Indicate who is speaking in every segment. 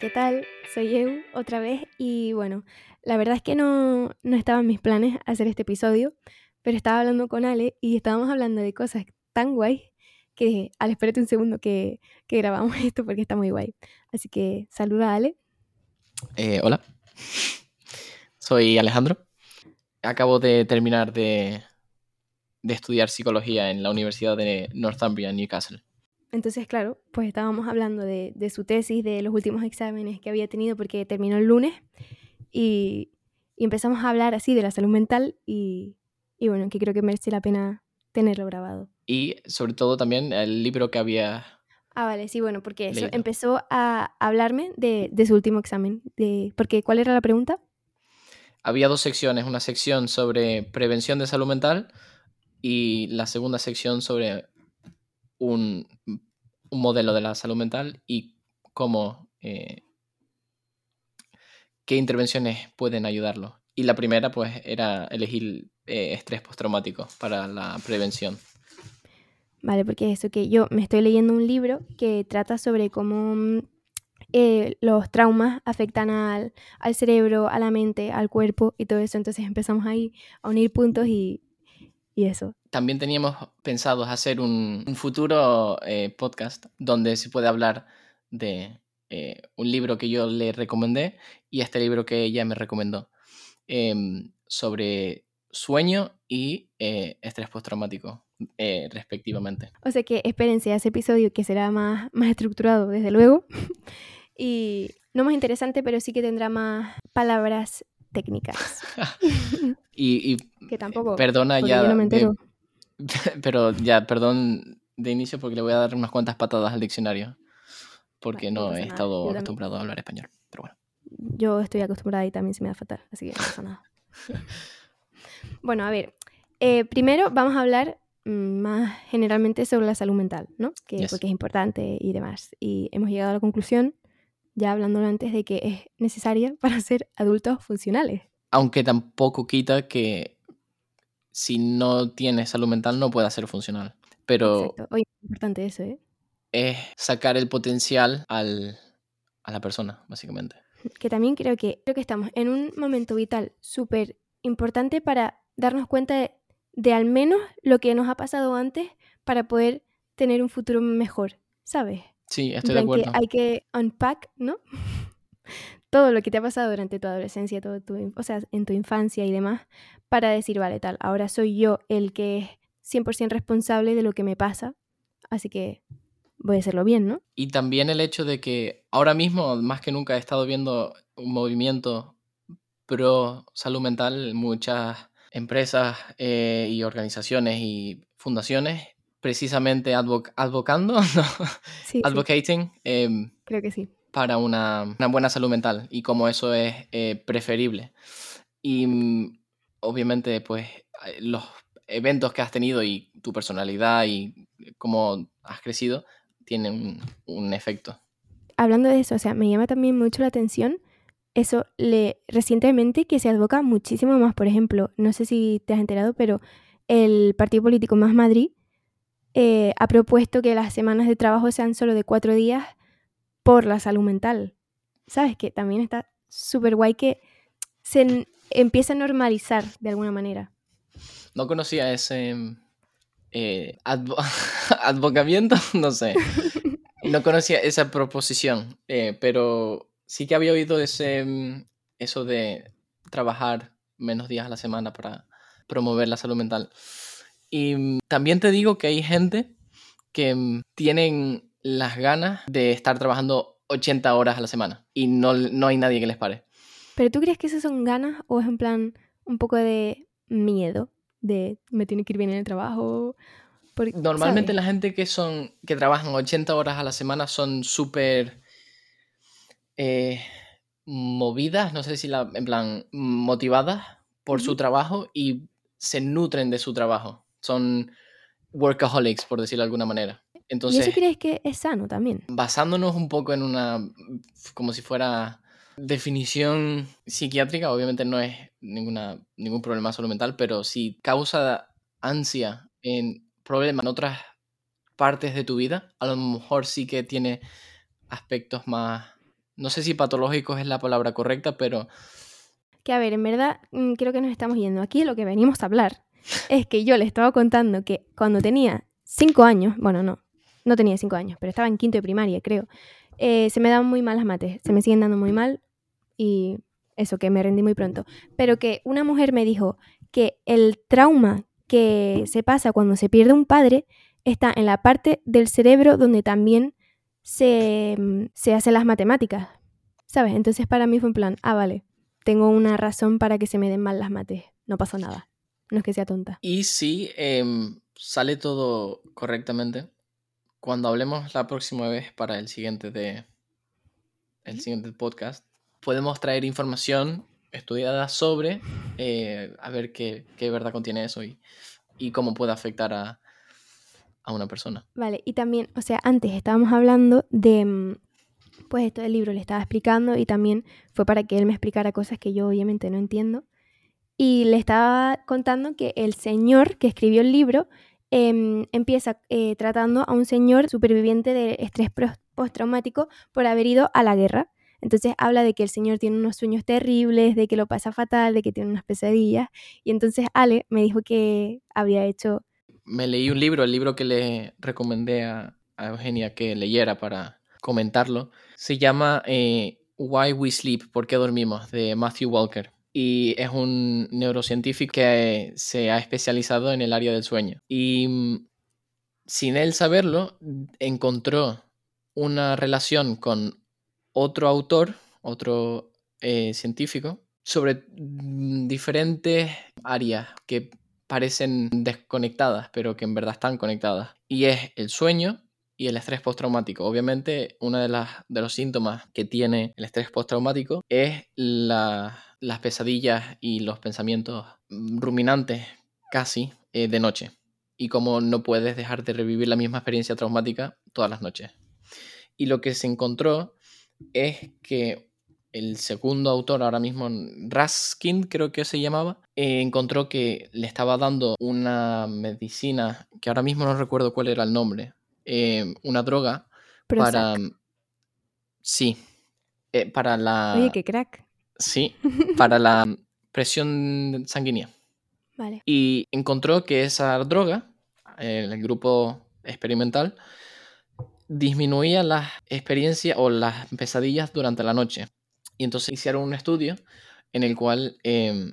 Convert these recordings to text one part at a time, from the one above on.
Speaker 1: ¿qué tal? Soy Eu otra vez y bueno, la verdad es que no, no estaba en mis planes hacer este episodio, pero estaba hablando con Ale y estábamos hablando de cosas tan guay que dije, Ale, espérate un segundo que, que grabamos esto porque está muy guay. Así que saluda a Ale.
Speaker 2: Eh, hola, soy Alejandro. Acabo de terminar de, de estudiar psicología en la Universidad de Northumbria, Newcastle.
Speaker 1: Entonces, claro, pues estábamos hablando de, de su tesis, de los últimos exámenes que había tenido porque terminó el lunes y, y empezamos a hablar así de la salud mental y, y bueno, que creo que merece la pena tenerlo grabado.
Speaker 2: Y sobre todo también el libro que había...
Speaker 1: Ah, vale, sí, bueno, porque eso empezó a hablarme de, de su último examen. De, porque, ¿Cuál era la pregunta?
Speaker 2: Había dos secciones, una sección sobre prevención de salud mental y la segunda sección sobre un, un modelo de la salud mental y cómo, eh, qué intervenciones pueden ayudarlo. Y la primera, pues, era elegir eh, estrés postraumático para la prevención.
Speaker 1: Vale, porque eso que yo me estoy leyendo un libro que trata sobre cómo mm, eh, los traumas afectan al, al cerebro, a la mente, al cuerpo y todo eso. Entonces empezamos ahí a unir puntos y, y eso.
Speaker 2: También teníamos pensado hacer un, un futuro eh, podcast donde se puede hablar de eh, un libro que yo le recomendé y este libro que ella me recomendó em, sobre sueño y eh, estrés postraumático, respectivamente.
Speaker 1: O sea que espérense a ese episodio que será más, más estructurado, desde luego. y no más interesante, pero sí que tendrá más palabras técnicas.
Speaker 2: Y, y
Speaker 1: que tampoco.
Speaker 2: perdona ya,
Speaker 1: no
Speaker 2: de-. pero ya, perdón de inicio porque le voy a dar unas cuantas patadas al diccionario porque
Speaker 1: no
Speaker 2: he
Speaker 1: nada, yo
Speaker 2: estado
Speaker 1: también.
Speaker 2: acostumbrado a hablar español. Pero bueno.
Speaker 1: Yo estoy acostumbrada y también se me da fatal, así que no pasa nada. bueno, a ver. eh, primero vamos a hablar mm, más generalmente sobre la salud mental, ¿no? Que,
Speaker 2: Yes.
Speaker 1: Porque es importante y demás. Y hemos llegado a la conclusión, ya hablándolo antes, de que es necesaria para ser adultos funcionales.
Speaker 2: Aunque tampoco quita que si no tienes salud mental no pueda ser funcional. Pero.
Speaker 1: Oye, es importante eso, ¿eh?
Speaker 2: es sacar el potencial al, a la persona, básicamente.
Speaker 1: que también creo que, creo que estamos en un momento vital súper importante para darnos cuenta de, de al menos lo que nos ha pasado antes para poder tener un futuro mejor, ¿sabes?
Speaker 2: Sí, estoy de
Speaker 1: plan que
Speaker 2: acuerdo.
Speaker 1: hay que unpack, ¿no? todo lo que te ha pasado durante tu adolescencia, todo tu, o sea, en tu infancia y demás, para decir, vale, tal, ahora soy yo el que es 100% responsable de lo que me pasa, así que voy a hacerlo bien, ¿no?
Speaker 2: Y también el hecho de que ahora mismo, más que nunca, he estado viendo un movimiento pro salud mental, muchas empresas eh, y organizaciones y fundaciones precisamente advo- advocando, ¿no?
Speaker 1: Sí, sí,
Speaker 2: advocating em,
Speaker 1: creo que sí.
Speaker 2: Para una, una buena salud mental y cómo eso es eh, preferible. Y mm, obviamente, pues, eh, los eventos que has tenido y tu personalidad y cómo has crecido tienen un, un efecto.
Speaker 1: hablando de eso, o sea, me llama también mucho la atención eso le recientemente que se advoca muchísimo más, por ejemplo, no sé si te has enterado, pero el partido político Más Madrid eh, ha propuesto que las semanas de trabajo sean solo de cuatro días por la salud mental. ¿Sabes? Que también está súper guay que se empieza a normalizar de alguna manera.
Speaker 2: No conocía ese mm, eh, advo- advocamiento, no sé. No conocía esa proposición, eh, pero sí que había oído ese, mm, eso de trabajar menos días a la semana para promover la salud mental. Y mm, también te digo que hay gente que tienen las ganas de estar trabajando 80 horas a la semana y no, no hay nadie que les pare.
Speaker 1: ¿Pero tú crees que esas son ganas o es en plan un poco de miedo? De me tiene que ir bien en el trabajo. Porque,
Speaker 2: Normalmente
Speaker 1: ¿sabes?
Speaker 2: la gente que son que trabajan 80 horas a la semana son súper eh, movidas, no sé si la, en plan, motivadas por su trabajo y se nutren de su trabajo. Son workaholics, por decirlo de alguna manera.
Speaker 1: ¿Y eso
Speaker 2: Entonces,
Speaker 1: crees que es sano también?
Speaker 2: basándonos un poco en una, como si fuera definición psiquiátrica, obviamente no es ninguna, ningún problema salud mental, pero si causa ansia en problemas en otras partes de tu vida, a lo mejor sí que tiene aspectos más no sé si patológicos es la palabra correcta, pero...
Speaker 1: Que a ver, en verdad mm, creo que nos estamos yendo. Aquí lo que venimos a hablar es que yo le estaba contando que cuando tenía cinco años, bueno, no, no tenía cinco años, pero estaba en quinto de primaria, creo, eh, se me daban muy mal las mates, se me siguen dando muy mal y eso, que me rendí muy pronto. Pero que una mujer me dijo que el trauma que se pasa cuando se pierde un padre está en la parte del cerebro donde también se, mm, se hacen las matemáticas, ¿sabes? Entonces para mí fue en plan, ah, vale, tengo una razón para que se me den mal las mates, no pasó nada, no es que sea tonta.
Speaker 2: Y si em, sale todo correctamente, cuando hablemos la próxima vez para el siguiente de el siguiente podcast, podemos traer información estudiada sobre eh, a ver qué, qué, verdad contiene eso y, y cómo puede afectar a, a, una persona.
Speaker 1: Vale, y también, o sea, antes estábamos hablando de, mm, pues esto del libro le estaba explicando y también fue para que él me explicara cosas que yo obviamente no entiendo. Y le estaba contando que el señor que escribió el libro eh, empieza eh, tratando a un señor superviviente de estrés postraumático por haber ido a la guerra. Entonces habla de que el señor tiene unos sueños terribles, de que lo pasa fatal, de que tiene unas pesadillas. Y entonces Ale me dijo que había hecho...
Speaker 2: Me leí un libro, el libro que le recomendé a, a Eugenia que leyera para comentarlo. Se llama eh, Why We Sleep, ¿Por qué dormimos? de Matthew Walker. Y es un neurocientífico que se ha especializado en el área del sueño. Y mm, sin él saberlo, encontró una relación con otro autor, otro eh, científico, sobre mm, diferentes áreas que parecen desconectadas, pero que en verdad están conectadas. Y es el sueño y el estrés postraumático. Obviamente, uno de, de los síntomas que tiene el estrés postraumático es la, las pesadillas y los pensamientos ruminantes casi eh, de noche. Y como no puedes dejar de revivir la misma experiencia traumática todas las noches. Y lo que se encontró es que el segundo autor, ahora mismo Raskin creo que se llamaba, eh, encontró que le estaba dando una medicina, que ahora mismo no recuerdo cuál era el nombre, eh, una droga para... Sí, eh, para la...
Speaker 1: Oye, qué crack.
Speaker 2: Sí, para la presión sanguínea.
Speaker 1: Vale.
Speaker 2: Y encontró que esa droga, el grupo experimental, disminuía las experiencias o las pesadillas durante la noche. Y entonces hicieron un estudio en el cual eh,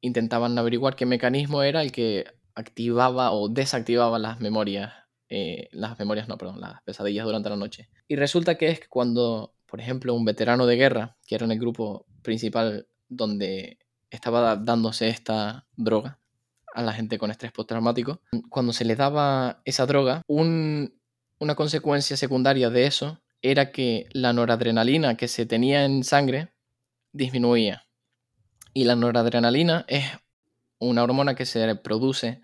Speaker 2: intentaban averiguar qué mecanismo era el que activaba o desactivaba las memorias, eh, las memorias no, perdón, las pesadillas durante la noche. Y resulta que es que cuando, por ejemplo, un veterano de guerra, que era en el grupo principal donde estaba dándose esta droga a la gente con estrés postraumático, cuando se le daba esa droga, un una consecuencia secundaria de eso era que la noradrenalina que se tenía en sangre disminuía. Y la noradrenalina es una hormona que se produce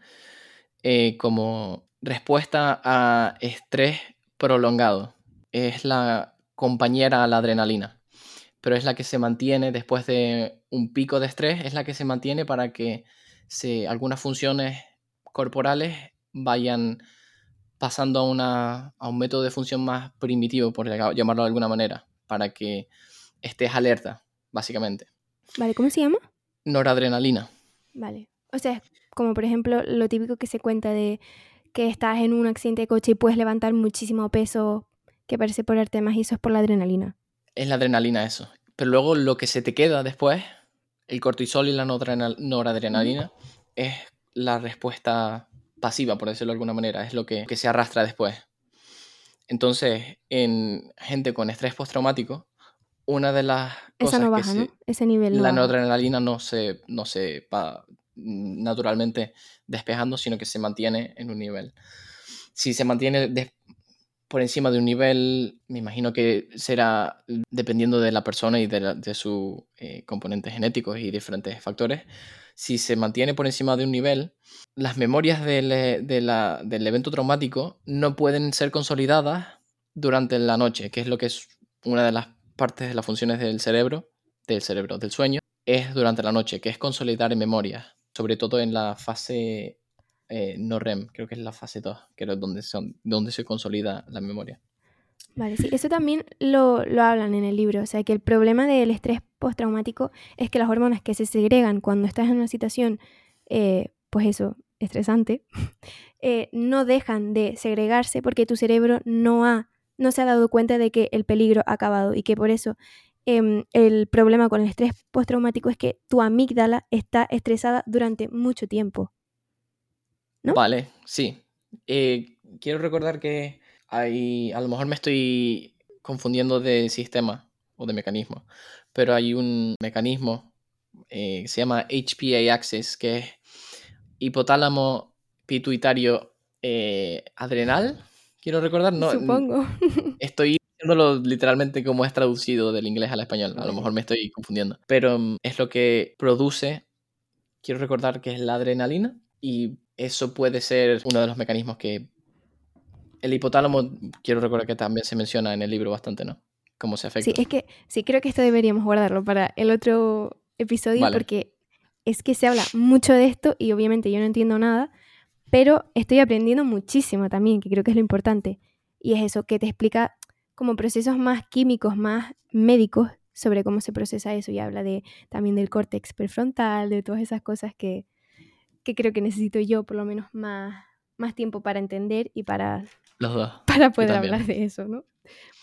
Speaker 2: eh, como respuesta a estrés prolongado. Es la compañera a la adrenalina, pero es la que se mantiene después de un pico de estrés, es la que se mantiene para que se, algunas funciones corporales vayan pasando a, una, a un método de función más primitivo, por llamarlo de alguna manera, para que estés alerta, básicamente.
Speaker 1: Vale, ¿cómo se llama?
Speaker 2: Noradrenalina.
Speaker 1: Vale. O sea, como por ejemplo lo típico que se cuenta de que estás en un accidente de coche y puedes levantar muchísimo peso que parece por más y eso es por la adrenalina.
Speaker 2: Es la adrenalina eso. Pero luego lo que se te queda después, el cortisol y la noradrenalina, es la respuesta pasiva, por decirlo de alguna manera, es lo que, se arrastra después. Entonces, en gente con estrés postraumático, una de las
Speaker 1: cosas no baja, ¿no? Ese nivel.
Speaker 2: la noradrenalina no se, no se va naturalmente despejando, sino que se mantiene en un nivel. Si se mantiene por encima de un nivel, me imagino que será dependiendo de la persona y de, de sus eh, componentes genéticos y diferentes factores, si se mantiene por encima de un nivel, las memorias del, eh, del evento traumático no pueden ser consolidadas durante la noche, que es lo que es una de las partes de las funciones del cerebro, del cerebro, del sueño, es durante la noche, que es consolidar en memoria, sobre todo en la fase eh, no REM, creo que es la fase 2, que es donde, son, donde se consolida la memoria.
Speaker 1: Vale, sí, eso también lo, lo hablan en el libro. O sea, que el problema del estrés postraumático es que las hormonas que se segregan cuando estás en una situación, eh, pues eso, estresante, eh, no dejan de segregarse porque tu cerebro no, ha, no se ha dado cuenta de que el peligro ha acabado y que por eso em, el problema con el estrés postraumático es que tu amígdala está estresada durante mucho tiempo. ¿No?
Speaker 2: Vale, sí. Eh, quiero recordar que hay, a lo mejor me estoy confundiendo de sistema o de mecanismo, pero hay un mecanismo eh, que se llama HPA Axis, que es hipotálamo pituitario eh, adrenal, quiero recordar, no,
Speaker 1: Supongo.
Speaker 2: estoy diciéndolo literalmente como es traducido del inglés al español, a lo mejor me estoy confundiendo, pero mm, es lo que produce, quiero recordar que es la adrenalina y eso puede ser uno de los mecanismos que el hipotálamo, quiero recordar que también se menciona en el libro bastante, ¿no? Cómo se afecta.
Speaker 1: Sí, es que sí, creo que esto deberíamos guardarlo para el otro episodio
Speaker 2: Vale.
Speaker 1: porque es que se habla mucho de esto y obviamente yo no entiendo nada, pero estoy aprendiendo muchísimo también, que creo que es lo importante. Y es eso, que te explica como procesos más químicos, más médicos sobre cómo se procesa eso y habla de también del córtex prefrontal, de todas esas cosas que, que creo que necesito yo por lo menos más, más tiempo para entender y para
Speaker 2: Los dos.
Speaker 1: para poder hablar de eso, ¿no?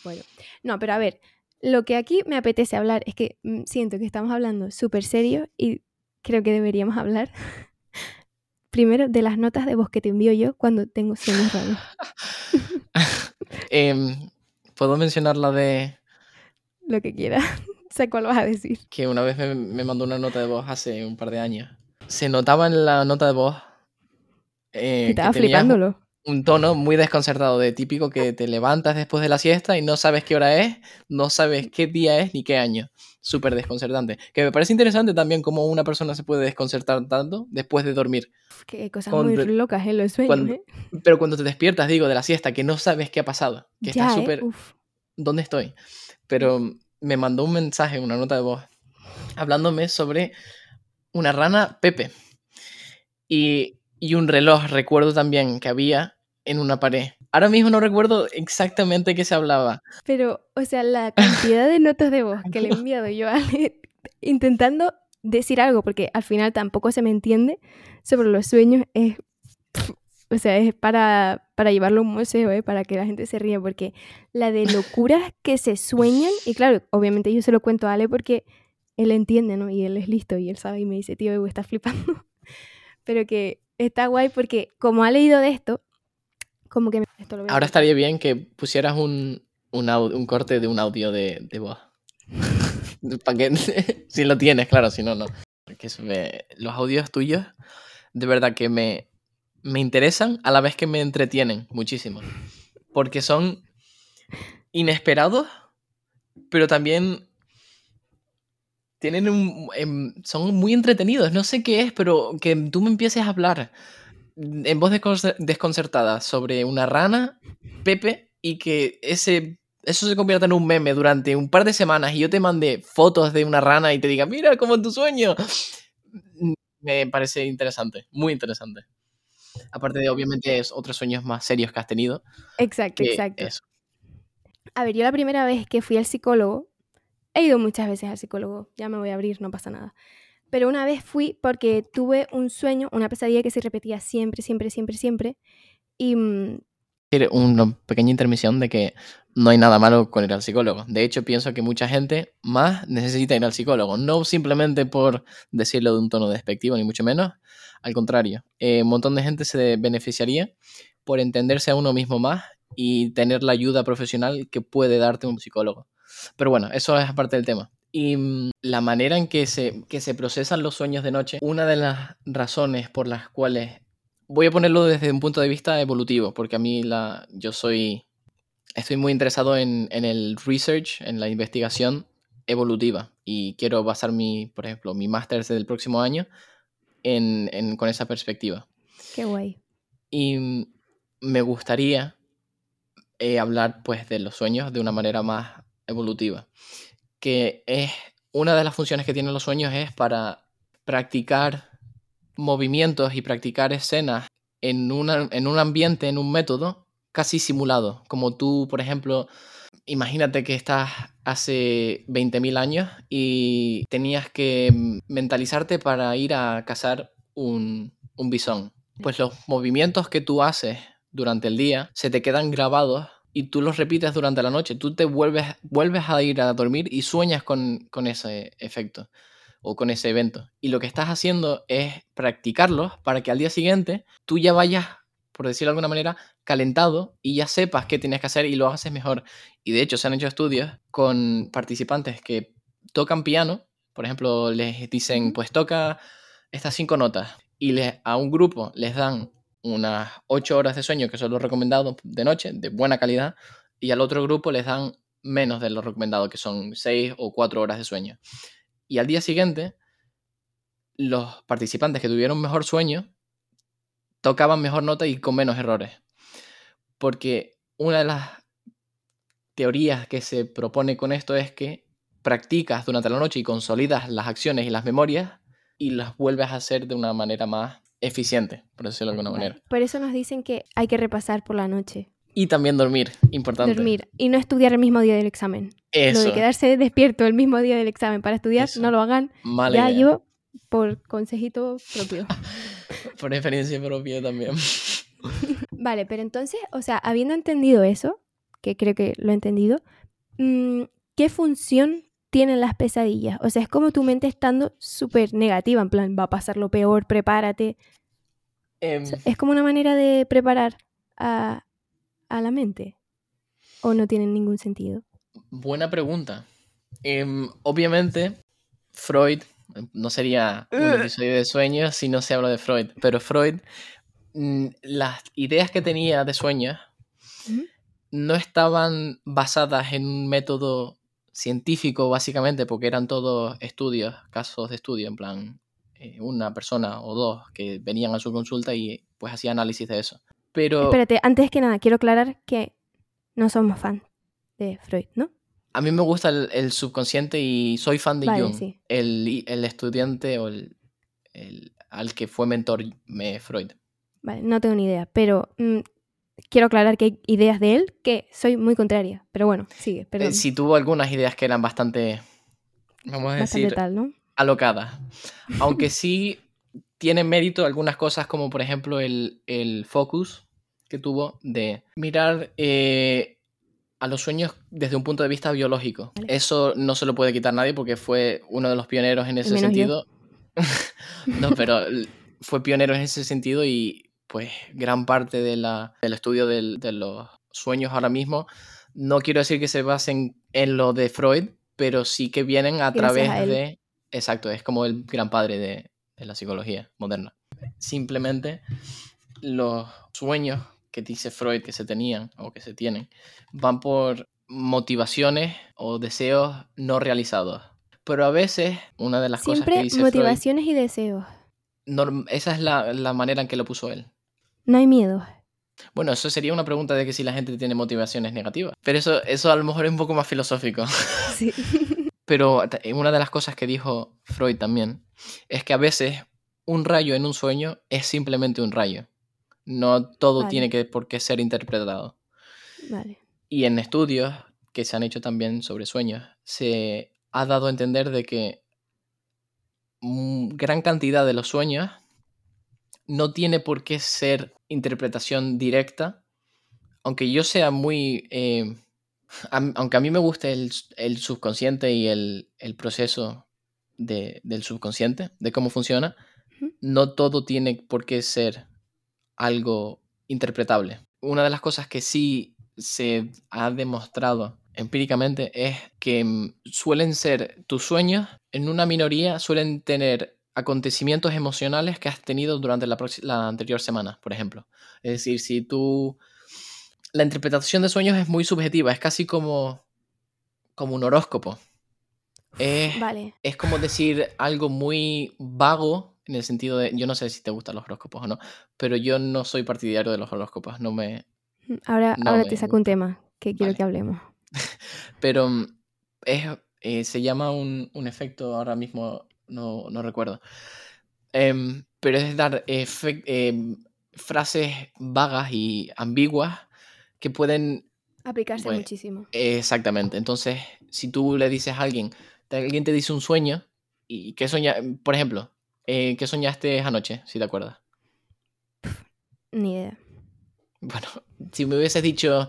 Speaker 1: Bueno, no, pero a ver, lo que aquí me apetece hablar es que mm, siento que estamos hablando súper serio y creo que deberíamos hablar primero de las notas de voz que te envío yo cuando tengo sueños raros.
Speaker 2: Em, Puedo mencionar la de
Speaker 1: Lo que quieras. sé cuál vas a decir.
Speaker 2: que una vez me, me mandó una nota de voz hace un par de años. Se notaba en la nota de voz eh,
Speaker 1: Estaba flipándolo.
Speaker 2: un tono muy desconcertado, de típico que te levantas después de la siesta y no sabes qué hora es, no sabes qué día es ni qué año. Súper desconcertante. Que me parece interesante también cómo una persona se puede desconcertar tanto después de dormir.
Speaker 1: Qué cosas
Speaker 2: Cuando-
Speaker 1: muy locas en los sueños,
Speaker 2: cuando-
Speaker 1: ¿eh?
Speaker 2: Pero cuando te despiertas, digo, de la siesta, que no sabes qué ha pasado, que
Speaker 1: Ya,
Speaker 2: estás
Speaker 1: ¿eh?
Speaker 2: súper... ¿dónde estoy? Pero me mandó un mensaje, una nota de voz, hablándome sobre una rana Pepe y, y un reloj, recuerdo también que había en una pared. Ahora mismo no recuerdo exactamente qué se hablaba.
Speaker 1: Pero, o sea, la cantidad de notas de voz que le he enviado yo a Ale intentando decir algo, porque al final tampoco se me entiende sobre los sueños, es. O sea, es para, para llevarlo a un museo, ¿eh? para que la gente se ría, porque la de locuras que se sueñan, y claro, obviamente yo se lo cuento a Ale porque él entiende, ¿no? Y él es listo y él sabe y me dice, tío, Ebu, estás flipando. Pero que está guay porque como ha leído de esto, como que me... esto lo
Speaker 2: Ahora estaría bien que pusieras un, un, corte de un audio de, de voz. Para que, si lo tienes, claro, si no, no. Porque me- los audios tuyos, de verdad que me, me interesan a la vez que me entretienen muchísimo. Porque son inesperados, pero también tienen un, em, son muy entretenidos. No sé qué es, pero que tú me empieces a hablar en voz desconcer- desconcertada sobre una rana, Pepe, y que ese, eso se convierta en un meme durante un par de semanas y yo te mande fotos de una rana y te diga, mira, como en tu sueño. Me parece interesante, muy interesante. Aparte de, obviamente, es otros sueños más serios que has tenido.
Speaker 1: Exacto, exacto.
Speaker 2: eso.
Speaker 1: A ver, yo la primera vez que fui al psicólogo, he ido muchas veces al psicólogo, ya me voy a abrir, no pasa nada. Pero una vez fui porque tuve un sueño, una pesadilla que se repetía siempre, siempre, siempre, siempre. Y mm,
Speaker 2: Una pequeña intermisión de que no hay nada malo con ir al psicólogo. De hecho, pienso que mucha gente más necesita ir al psicólogo. No simplemente por decirlo de un tono despectivo, ni mucho menos. Al contrario, eh, un montón de gente se beneficiaría por entenderse a uno mismo más y tener la ayuda profesional que puede darte un psicólogo. Pero bueno, eso es aparte del tema. Y mm, la manera en que se, que se procesan los sueños de noche, una de las razones por las cuales voy a ponerlo desde un punto de vista evolutivo, porque a mí la, yo soy, estoy muy interesado en, en el research, en la investigación evolutiva y quiero basar mi, por ejemplo, mi máster del próximo año en, en- con esa perspectiva.
Speaker 1: qué guay.
Speaker 2: Y mm, me gustaría eh, hablar pues de los sueños de una manera más evolutiva, que es una de las funciones que tienen los sueños es para practicar movimientos y practicar escenas en, una- en un ambiente, en un método casi simulado. Como tú, por ejemplo, imagínate que estás hace 20.000 años y tenías que mentalizarte para ir a cazar un, un bisón. Pues los movimientos que tú haces durante el día se te quedan grabados y tú los repites durante la noche. Tú te vuelves, vuelves a ir a dormir y sueñas con, con ese efecto o con ese evento. Y lo que estás haciendo es practicarlos para que al día siguiente tú ya vayas, por decirlo de alguna manera, calentado y ya sepas qué tienes que hacer y lo haces mejor. Y de hecho se han hecho estudios con participantes que tocan piano, por ejemplo, les dicen, pues toca estas cinco notas y les, a un grupo les dan unas ocho horas de sueño, que son los recomendados de noche, de buena calidad, y al otro grupo les dan menos de lo recomendado, que son seis o cuatro horas de sueño. Y al día siguiente, los participantes que tuvieron mejor sueño tocaban mejor nota y con menos errores. Porque una de las teorías que se propone con esto es que practicas durante la noche y consolidas las acciones y las memorias y las vuelves a hacer de una manera más eficiente, por decirlo de alguna manera.
Speaker 1: Por eso nos dicen que hay que repasar por la noche.
Speaker 2: Y también dormir, importante.
Speaker 1: Dormir y no estudiar el mismo día del examen.
Speaker 2: Eso.
Speaker 1: Lo de quedarse despierto el mismo día del examen para estudiar,
Speaker 2: Eso.
Speaker 1: no lo hagan.
Speaker 2: Mala
Speaker 1: ya
Speaker 2: idea.
Speaker 1: yo, por consejito propio.
Speaker 2: Por experiencia propia también.
Speaker 1: Vale, pero entonces, o sea, habiendo entendido eso, que creo que lo he entendido, mm, ¿qué función tienen las pesadillas? O sea, es como tu mente estando súper negativa, en plan, va a pasar lo peor, prepárate.
Speaker 2: Em,
Speaker 1: O sea, es como una manera de preparar a, a la mente. ¿O no tienen ningún sentido?
Speaker 2: buena pregunta. Em, obviamente, Freud no sería un episodio de sueños si no se habla de Freud, pero Freud, mm, las ideas que tenía de sueños no estaban basadas en un método científico, básicamente, porque eran todos estudios, casos de estudio, en plan, eh, una persona o dos que venían a su consulta y pues hacía análisis de eso. Pero
Speaker 1: Espérate, antes que nada, quiero aclarar que no somos fan de Freud, ¿no?
Speaker 2: a mí me gusta el, el subconsciente y soy fan de
Speaker 1: Vale,
Speaker 2: Jung,
Speaker 1: sí.
Speaker 2: el, el estudiante o el, el- al que fue mentor me, Freud.
Speaker 1: Vale, no tengo ni idea, pero mm, quiero aclarar que hay ideas de él que soy muy contraria. Pero bueno, sigue,
Speaker 2: Eh,
Speaker 1: perdón.
Speaker 2: sí tuvo algunas ideas que eran bastante, vamos a
Speaker 1: Bastante
Speaker 2: decir,
Speaker 1: tal, ¿no?
Speaker 2: alocadas. Aunque sí tiene mérito algunas cosas como por ejemplo el, el focus que tuvo de mirar eh, a los sueños desde un punto de vista biológico.
Speaker 1: Vale.
Speaker 2: Eso no se lo puede quitar nadie porque fue uno de los pioneros en ese sentido. no, pero fue pionero en ese sentido y pues gran parte de la, del estudio del- de los sueños ahora mismo, no quiero decir que se basen en lo de Freud, pero sí que vienen a
Speaker 1: Gracias
Speaker 2: través
Speaker 1: a
Speaker 2: de... Exacto, es como el gran padre de, de la psicología moderna. Simplemente los sueños que dice Freud que se tenían o que se tienen van por motivaciones o deseos no realizados. Pero a veces, una de las cosas que
Speaker 1: Siempre
Speaker 2: dice
Speaker 1: motivaciones y deseos.
Speaker 2: Norm- esa es la, la manera en que lo puso él.
Speaker 1: No hay miedo.
Speaker 2: Bueno, eso sería una pregunta de que si la gente tiene motivaciones negativas. Pero eso, eso a lo mejor es un poco más filosófico.
Speaker 1: Sí.
Speaker 2: Pero t- una de las cosas que dijo Freud también es que a veces un rayo en un sueño es simplemente un rayo. No todo
Speaker 1: Vale.
Speaker 2: tiene que por qué ser interpretado.
Speaker 1: Vale.
Speaker 2: Y en estudios que se han hecho también sobre sueños, se ha dado a entender de que gran cantidad de los sueños no tiene por qué ser interpretación directa, aunque yo sea muy... eh, aunque a mí me guste el, subconsciente y el, el proceso de- del subconsciente, de cómo funciona, no todo tiene por qué ser algo interpretable. Una de las cosas que sí se ha demostrado empíricamente es que mm, suelen ser tus sueños, en una minoría suelen tener acontecimientos emocionales que has tenido durante la, la anterior semana, por ejemplo. Es decir, si tú... La interpretación de sueños es muy subjetiva, es casi como, como un horóscopo. Es,
Speaker 1: Vale.
Speaker 2: es como decir algo muy vago en el sentido de, yo no sé si te gustan los horóscopos o no, pero yo no soy partidario de los horóscopos, no me,
Speaker 1: Ahora,
Speaker 2: No
Speaker 1: ahora
Speaker 2: me
Speaker 1: te saco un tema que quiero
Speaker 2: Vale.
Speaker 1: que hablemos.
Speaker 2: Pero mm, es, eh, se llama un, un efecto, ahora mismo no, no recuerdo. Em, pero es dar em, frases vagas y ambiguas que pueden...
Speaker 1: Aplicarse
Speaker 2: Pues,
Speaker 1: muchísimo.
Speaker 2: Exactamente. Entonces, si tú le dices a alguien, alguien te dice un sueño, y qué soña, por ejemplo, eh, ¿qué soñaste anoche, si te acuerdas?
Speaker 1: Ni idea.
Speaker 2: Bueno, si me hubieses dicho,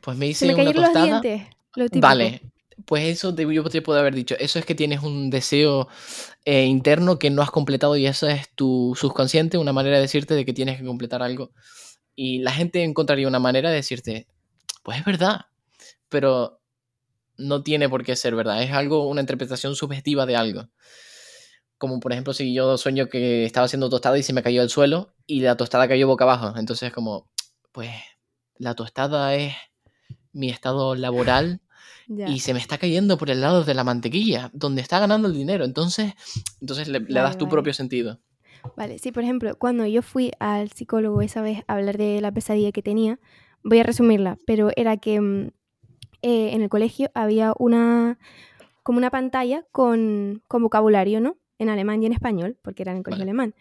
Speaker 2: pues me
Speaker 1: Se
Speaker 2: hice
Speaker 1: me
Speaker 2: una
Speaker 1: cayeron los
Speaker 2: tostada.
Speaker 1: dientes. Lo.
Speaker 2: Vale, pues eso te, yo te puedo haber dicho. Eso es que tienes un deseo eh, interno que no has completado y eso es tu subconsciente, una manera de decirte de que tienes que completar algo. Y la gente encontraría una manera de decirte, pues es verdad, pero no tiene por qué ser verdad. Es algo, una interpretación subjetiva de algo. Como por ejemplo, si yo sueño que estaba haciendo tostada y se me cayó al suelo y la tostada cayó boca abajo. Entonces es como, pues la tostada es mi estado laboral Y se me está cayendo por el lado de la mantequilla, donde está ganando el dinero. Entonces, entonces le, das tu
Speaker 1: vale.
Speaker 2: propio sentido.
Speaker 1: Vale, sí, por ejemplo, cuando yo fui al psicólogo esa vez a hablar de la pesadilla que tenía, voy a resumirla, pero era que mm, eh, en el colegio había una como una pantalla con, con vocabulario, ¿no? En alemán y en español, porque era en el colegio
Speaker 2: Vale.
Speaker 1: alemán.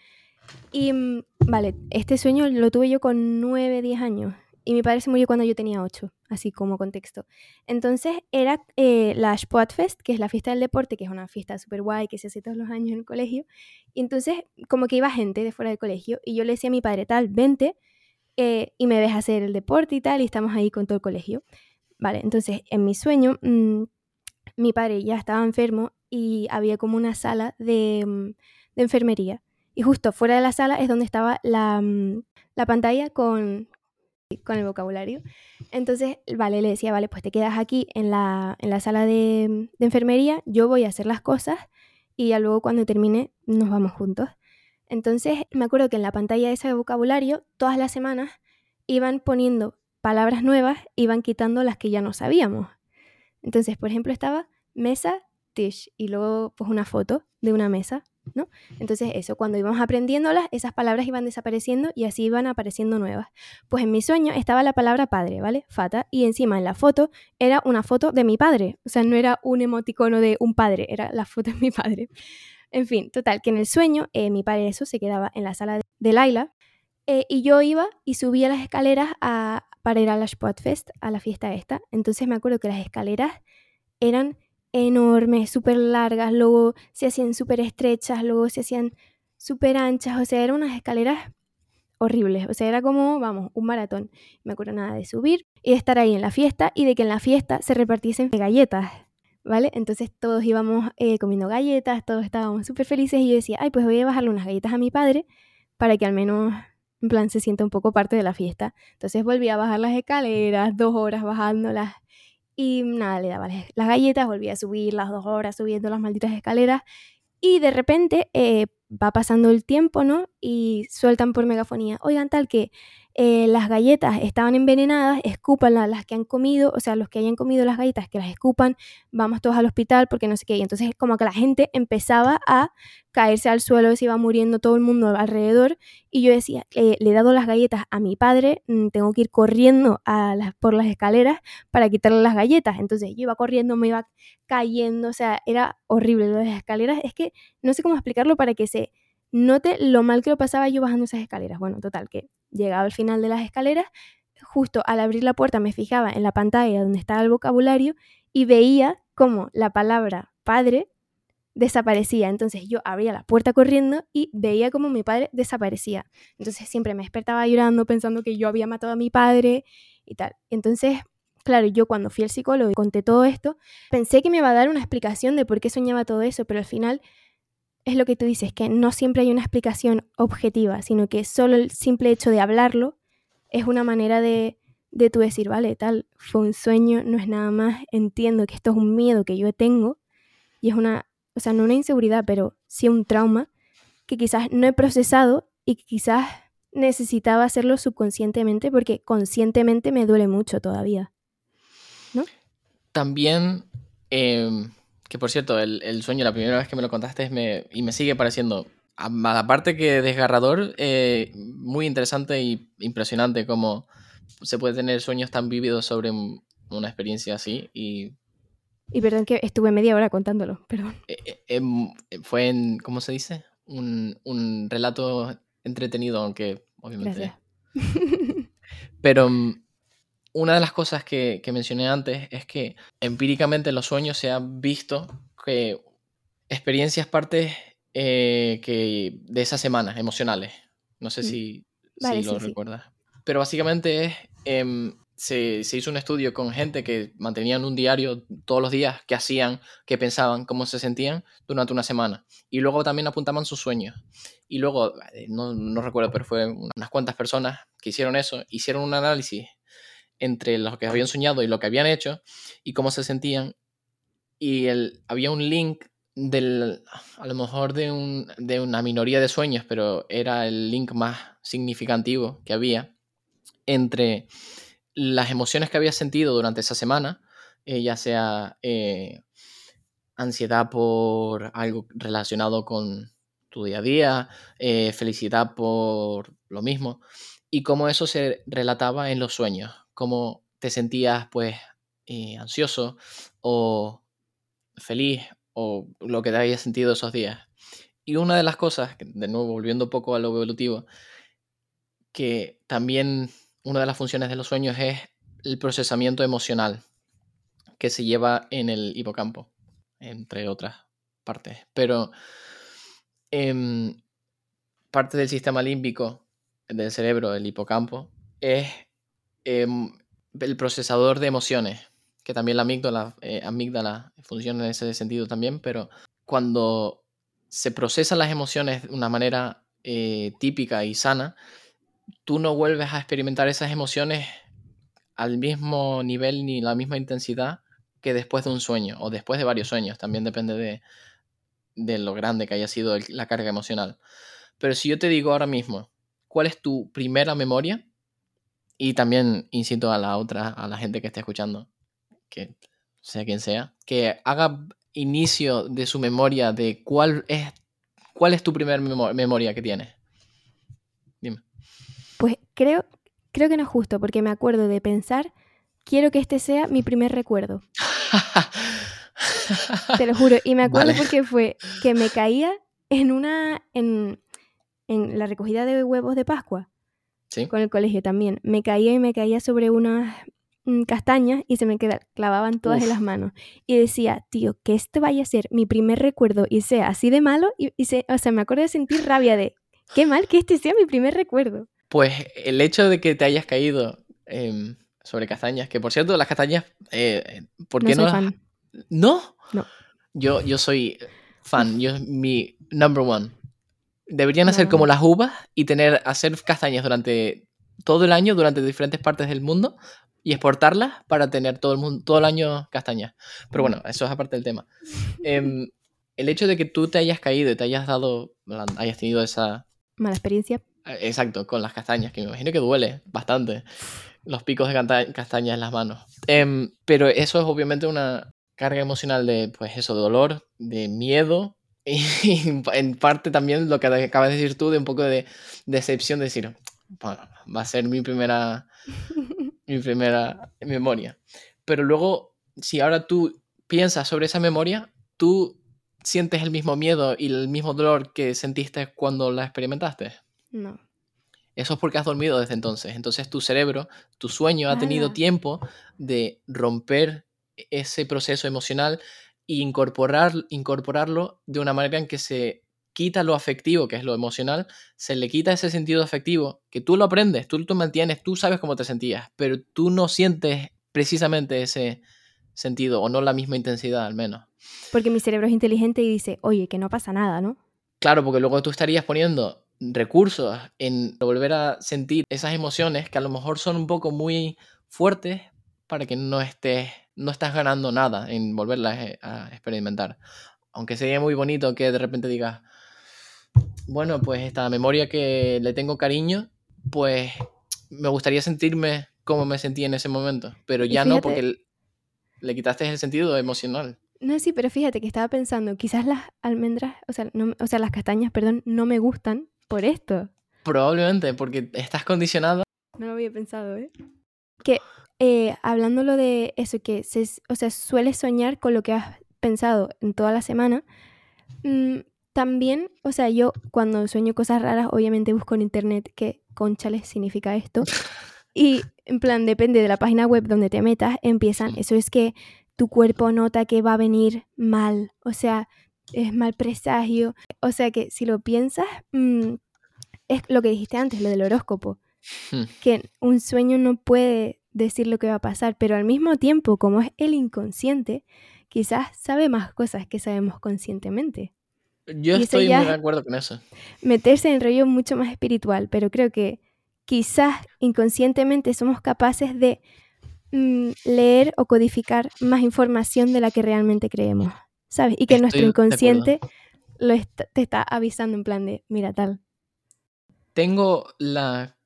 Speaker 1: Y, mm, vale, este sueño lo tuve yo con 9, 10 años. Y mi padre se murió cuando yo tenía 8, así como contexto. Entonces era eh, la Sportfest, que es la fiesta del deporte, que es una fiesta súper guay que se hace todos los años en el colegio. Y entonces como que iba gente de fuera del colegio y yo le decía a mi padre, tal, vente eh, y me ves hacer el deporte y tal, y estamos ahí con todo el colegio. Vale, entonces en mi sueño mm, mi padre ya estaba enfermo y había como una sala de, mm, de enfermería. Y justo fuera de la sala es donde estaba la, mm, la pantalla con, con el vocabulario. Entonces, vale, le decía, vale, pues te quedas aquí en la, en la sala de, enfermería, yo voy a hacer las cosas y ya luego cuando termine nos vamos juntos. Entonces, me acuerdo que en la pantalla de ese vocabulario, todas las semanas iban poniendo palabras nuevas, iban quitando las que ya no sabíamos. Entonces, por ejemplo, estaba mesa, tisch, y luego pues una foto de una mesa, ¿no? Entonces, eso, cuando íbamos aprendiéndolas, esas palabras iban desapareciendo y así iban apareciendo nuevas. Pues en mi sueño estaba la palabra padre, ¿vale? Fata, y encima en la foto era una foto de mi padre, o sea, no era un emoticono de un padre, era la foto de mi padre. En fin, total, que en el sueño eh, mi padre eso se quedaba en la sala de, Laila eh, y yo iba y subía las escaleras para ir a la Sportfest, a la fiesta esta. Entonces me acuerdo que las escaleras eran enormes, súper largas, luego se hacían súper estrechas, luego se hacían súper anchas, o sea, eran unas escaleras horribles, o sea, era como, vamos, un maratón. Me acuerdo nada de subir y de estar ahí en la fiesta y de que en la fiesta se repartiesen galletas, ¿vale? Entonces todos íbamos eh, comiendo galletas, todos estábamos súper felices y yo decía, ay, pues voy a bajarle unas galletas a mi padre para que al menos, en plan, se sienta un poco parte de la fiesta. Entonces volví a bajar las escaleras, dos horas bajándolas y nada, le daba las- galletas, volví a subir las dos horas subiendo las malditas escaleras y de repente eh, va pasando el tiempo, ¿no? Y sueltan por megafonía, oigan, tal que eh, las galletas estaban envenenadas, escupan la- las que han comido, o sea, los que hayan comido las galletas, que las escupan, vamos todos al hospital porque no sé qué. Y entonces como que la gente empezaba a caerse al suelo, se iba muriendo todo el mundo alrededor y yo decía, eh, le he dado las galletas a mi padre, mm, tengo que ir corriendo por las escaleras para quitarle las galletas. Entonces yo iba corriendo, me iba cayendo, o sea, era horrible las escaleras. Es que no sé cómo explicarlo para que se note lo mal que lo pasaba yo bajando esas escaleras. Bueno, total, que llegaba al final de las escaleras, justo al abrir la puerta me fijaba en la pantalla donde estaba el vocabulario y veía como la palabra padre desaparecía. Entonces yo abría la puerta corriendo y veía como mi padre desaparecía. Entonces siempre me despertaba llorando pensando que yo había matado a mi padre y tal. Entonces, claro, yo cuando fui al psicólogo y conté todo esto, pensé que me iba a dar una explicación de por qué soñaba todo eso, pero al final es lo que tú dices, que no siempre hay una explicación objetiva, sino que solo el simple hecho de hablarlo es una manera de, de tú decir, vale, tal, fue un sueño, no es nada más, entiendo que esto es un miedo que yo tengo y es una, o sea, no una inseguridad, pero sí un trauma que quizás no he procesado y que quizás necesitaba hacerlo subconscientemente porque conscientemente me duele mucho todavía.
Speaker 2: También, em, que por cierto, el, el sueño, la primera vez que me lo contaste me, y me sigue pareciendo, aparte que desgarrador, eh, muy interesante y impresionante cómo se puede tener sueños tan vívidos sobre un- una experiencia así. Y
Speaker 1: Y perdón que estuve media hora contándolo, perdón.
Speaker 2: eh, eh, em, fue en, ¿cómo se dice? Un, un relato entretenido, aunque obviamente...
Speaker 1: Gracias.
Speaker 2: Pero mm, una de las cosas que, mencioné antes es que empíricamente en los sueños se ha visto que experiencias partes eh, que de esas semanas emocionales. No sé mm. si, lo recuerdas. Pero básicamente es, em, se, hizo un estudio con gente que mantenían un diario todos los días, qué hacían, qué pensaban, cómo se sentían durante una semana. Y luego también apuntaban sus sueños. Y luego, eh, no, no recuerdo, pero fue unas cuantas personas que hicieron eso, hicieron un análisis entre lo que habían soñado y lo que habían hecho y cómo se sentían. Y el, había un link del, a lo mejor de, un, de una minoría de sueños, pero era el link más significativo que había entre las emociones que había sentido durante esa semana, eh, ya sea eh, ansiedad por algo relacionado con tu día a día, eh, felicidad por lo mismo, y cómo eso se relataba en los sueños, cómo te sentías pues ansioso o feliz o lo que te había sentido esos días. Y una de las cosas, de nuevo volviendo un poco a lo evolutivo, que también una de las funciones de los sueños es el procesamiento emocional que se lleva en el hipocampo, entre otras partes. Pero em, parte del sistema límbico del cerebro, el hipocampo, es em, el procesador de emociones, que también la amígdala, eh, amígdala funciona en ese sentido también, pero cuando se procesan las emociones de una manera eh, típica y sana, tú no vuelves a experimentar esas emociones al mismo nivel ni la misma intensidad que después de un sueño o después de varios sueños. También depende de, de lo grande que haya sido la carga emocional. Pero si yo te digo ahora mismo, ¿cuál es tu primera memoria? Y también incito a la otra, a la gente que esté escuchando, que sea quien sea, que haga inicio de su memoria de cuál es, cuál es tu primera memoria que tienes.
Speaker 1: Pues creo, creo que no es justo, porque me acuerdo de pensar, quiero que este sea mi primer recuerdo. Te lo juro. Y me acuerdo porque fue que me caía en una. En, en la recogida de huevos de Pascua. ¿Sí? Con el colegio también. Me caía y me caía sobre unas mm, castañas y se me quedaban, clavaban todas en las manos. Y decía, tío, que este vaya a ser mi primer recuerdo y sea así de malo. Y, se, o sea, me acuerdo de sentir rabia de, qué mal que este sea mi primer recuerdo.
Speaker 2: Pues el hecho de que te hayas caído em, sobre castañas, que por cierto, las castañas, eh, ¿por qué no? Soy fan. ¿No?
Speaker 1: No.
Speaker 2: Yo, yo soy fan, yo mi number one. Deberían hacer como las uvas y tener, hacer castañas durante todo el año, durante diferentes partes del mundo y exportarlas para tener todo el, mundo, todo el año castañas. Pero bueno, eso es aparte del tema. Em, el hecho de que tú te hayas caído y te hayas dado, hayas tenido esa...
Speaker 1: Mala experiencia.
Speaker 2: Exacto, con las castañas, que me imagino que duele bastante. Los picos de castañas en las manos. Em, pero eso es obviamente una carga emocional de, pues eso, de dolor, de miedo y, en parte también lo que acabas de decir tú, de un poco de decepción, de decir, va a ser mi primera, mi primera memoria. Pero luego, si ahora tú piensas sobre esa memoria, tú sientes el mismo miedo y el mismo dolor que sentiste cuando la experimentaste.
Speaker 1: No.
Speaker 2: Eso es porque has dormido desde entonces. Entonces tu cerebro, tu sueño ha tenido tiempo de romper ese proceso emocional e incorporar, incorporarlo de una manera en que se quita lo afectivo, que es lo emocional, se le quita ese sentido afectivo, que tú lo aprendes, tú lo mantienes, tú sabes cómo te sentías, pero tú no sientes precisamente ese sentido o no la misma intensidad al menos.
Speaker 1: Porque mi cerebro es inteligente y dice, oye, que no pasa nada, ¿no?
Speaker 2: Claro, porque luego tú estarías poniendo recursos en volver a sentir esas emociones que a lo mejor son un poco muy fuertes para que no estés, no estás ganando nada en volverlas eh, a experimentar. Aunque sería muy bonito que de repente digas, bueno, pues esta memoria que le tengo cariño, pues me gustaría sentirme como me sentí en ese momento, pero ya no porque le quitaste el sentido emocional.
Speaker 1: No, sí, pero fíjate que estaba pensando, quizás las almendras, o sea, o sea, las castañas, perdón, no me gustan por esto.
Speaker 2: Probablemente, porque estás condicionado.
Speaker 1: No lo había pensado, ¿eh? Que eh, hablándolo de eso, que se, o sea, sueles soñar con lo que has pensado en toda la semana. Mm, también, o sea, yo cuando sueño cosas raras, obviamente busco en internet qué conchales significa esto. Y en plan, depende de la página web donde te metas, empiezan, eso es que tu cuerpo nota que va a venir mal, o sea, es mal presagio, o sea que si lo piensas, mm, es lo que dijiste antes, lo del horóscopo,
Speaker 2: Hmm.
Speaker 1: que un sueño no puede decir lo que va a pasar, pero al mismo tiempo, como es el inconsciente, quizás sabe más cosas que sabemos conscientemente.
Speaker 2: Yo
Speaker 1: Y
Speaker 2: estoy muy de acuerdo con eso.
Speaker 1: Meterse en rollo mucho más espiritual, pero creo que quizás inconscientemente somos capaces de mm, leer o codificar más información de la que realmente creemos, ¿sabes? Y que
Speaker 2: Estoy
Speaker 1: nuestro inconsciente lo est- te está avisando en plan de, mira tal.
Speaker 2: Tengo la...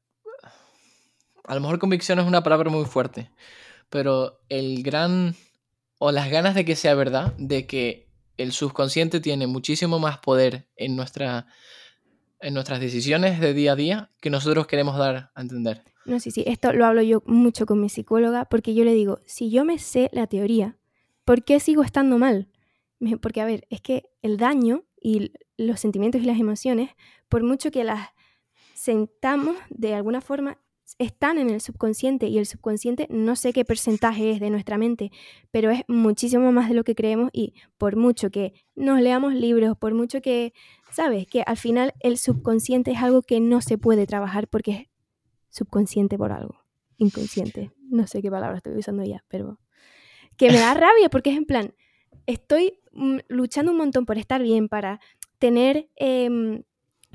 Speaker 2: A lo mejor convicción es una palabra muy fuerte, pero el gran... o las ganas de que sea verdad, de que el subconsciente tiene muchísimo más poder en, nuestra, en nuestras decisiones de día a día que nosotros queremos dar a entender.
Speaker 1: No sé si esto lo hablo yo mucho con mi psicóloga porque yo le digo, si yo me sé la teoría, ¿por qué sigo estando mal? Porque, a ver, es que el daño y los sentimientos y las emociones, por mucho que las sentamos de alguna forma, están en el subconsciente y el subconsciente no sé qué porcentaje es de nuestra mente, pero es muchísimo más de lo que creemos y por mucho que nos leamos libros, por mucho que, ¿sabes? Que al final el subconsciente es algo que no se puede trabajar porque es subconsciente por algo, inconsciente, no sé qué palabra estoy usando ya, pero que me da rabia porque es en plan, estoy mm, luchando un montón por estar bien, para tener em,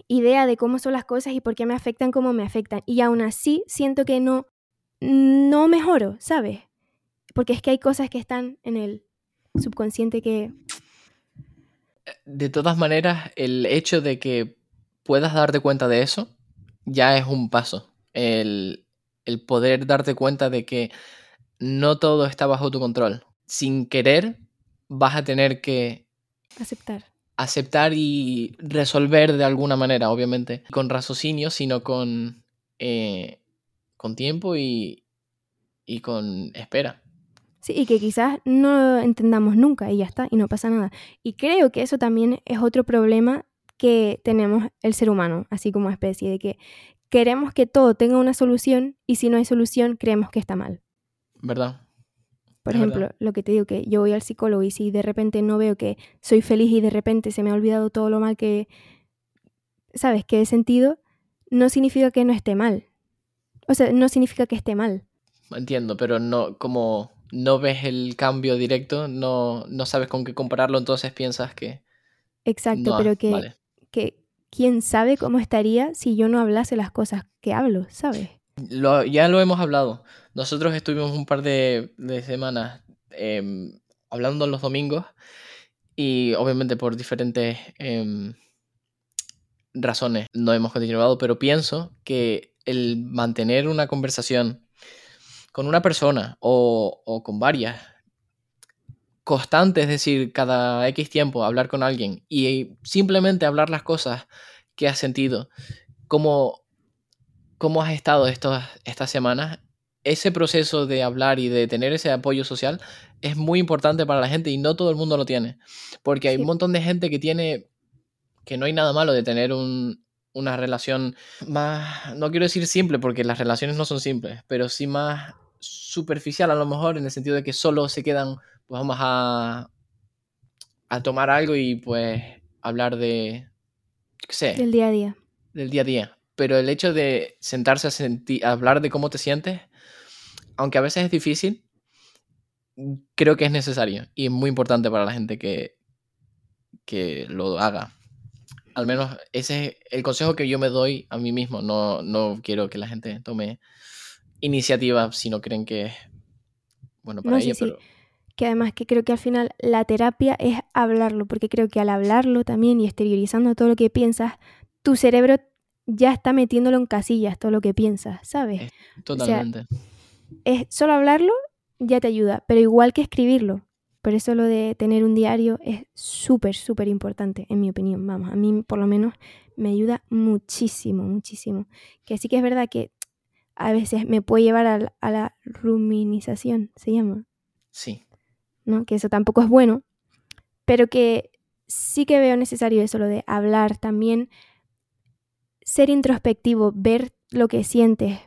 Speaker 1: idea de cómo son las cosas y por qué me afectan como me afectan. Y aún así siento que no, no mejoro, ¿sabes? Porque es que hay cosas que están en el subconsciente que...
Speaker 2: De todas maneras, el hecho de que puedas darte cuenta de eso ya es un paso. El, el poder darte cuenta de que no todo está bajo tu control. Sin querer, vas a tener que
Speaker 1: aceptar.
Speaker 2: Aceptar y resolver de alguna manera, obviamente, con raciocinio, sino con, eh, con tiempo y, y con espera.
Speaker 1: Sí, y que quizás no lo entendamos nunca y ya está, y no pasa nada. Y creo que eso también es otro problema que tenemos el ser humano, así como especie, de que queremos que todo tenga una solución y si no hay solución creemos que está mal.
Speaker 2: ¿Verdad?
Speaker 1: Por
Speaker 2: Es
Speaker 1: ejemplo,
Speaker 2: verdad.
Speaker 1: lo que te digo, que yo voy al psicólogo y si de repente no veo que soy feliz y de repente se me ha olvidado todo lo mal que, ¿sabes?, que he sentido, no significa que no esté mal. O sea, no significa que esté mal.
Speaker 2: Entiendo, pero no, como no ves el cambio directo, no, no sabes con qué compararlo, entonces piensas que
Speaker 1: Exacto,
Speaker 2: no,
Speaker 1: pero que,
Speaker 2: vale.
Speaker 1: que quién sabe cómo estaría si yo no hablase las cosas que hablo, ¿sabes?
Speaker 2: Ya lo hemos hablado. Nosotros estuvimos un par de, de semanas em, hablando los domingos y obviamente por diferentes em, razones no hemos continuado, pero pienso que el mantener una conversación con una persona o, con varias constante, es decir, cada X tiempo hablar con alguien y simplemente hablar las cosas que has sentido, cómo, cómo has estado estos, estas semanas, ese proceso de hablar y de tener ese apoyo social es muy importante para la gente y no todo el mundo lo tiene, porque hay
Speaker 1: Sí.
Speaker 2: un montón de gente que tiene, que no hay nada malo de tener un- una relación más, no quiero decir simple, porque las relaciones no son simples, pero sí más superficial a lo mejor, en el sentido de que solo se quedan, pues vamos a, a tomar algo y pues hablar de, qué sé,
Speaker 1: Del día a día.
Speaker 2: del día a día. Pero el hecho de sentarse a, a hablar de cómo te sientes, aunque a veces es difícil, creo que es necesario y es muy importante para la gente que, que lo haga. Al menos ese es el consejo que yo me doy a mí mismo. No, no quiero que la gente tome iniciativa si no creen que es bueno para
Speaker 1: No, sí,
Speaker 2: ella,
Speaker 1: sí.
Speaker 2: pero
Speaker 1: Que además que creo que al final la terapia es hablarlo, porque creo que al hablarlo también y exteriorizando todo lo que piensas, tu cerebro ya está metiéndolo en casillas, todo lo que piensas, ¿sabes?
Speaker 2: Es- totalmente.
Speaker 1: es solo hablarlo ya te ayuda, pero igual que escribirlo. Por eso lo de tener un diario es súper, súper importante, en mi opinión. Vamos, a mí por lo menos me ayuda muchísimo, muchísimo. Que sí que es verdad que a veces me puede llevar a la, a la ruminización, se llama,
Speaker 2: Sí,
Speaker 1: ¿no? Que eso tampoco es bueno, pero que sí que veo necesario eso, lo de hablar también, ser introspectivo, ver lo que sientes,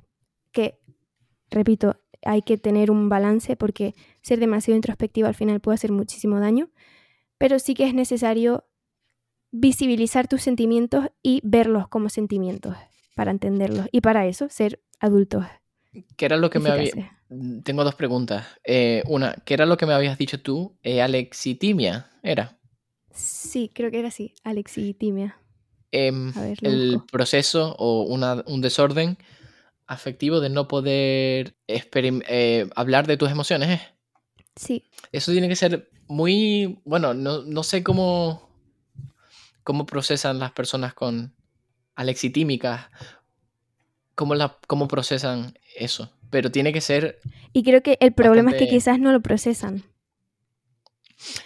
Speaker 1: que repito, hay que tener un balance porque ser demasiado introspectivo al final puede hacer muchísimo daño, pero sí que es necesario visibilizar tus sentimientos y verlos como sentimientos para entenderlos y para eso ser adultos.
Speaker 2: ¿Qué era lo que me había... Tengo dos preguntas. Eh, una, ¿qué era lo que me habías dicho tú? Eh, alexitimia, ¿era?
Speaker 1: Sí, creo que era así, alexitimia.
Speaker 2: Em, el proceso o un desorden afectivo de no poder eh, hablar de tus emociones, ¿eh?
Speaker 1: Sí.
Speaker 2: Eso tiene que ser muy, bueno, no, no sé cómo, cómo procesan las personas con alexitímicas, cómo, la, cómo procesan eso, pero tiene que ser...
Speaker 1: Y creo que el problema es que quizás no lo procesan.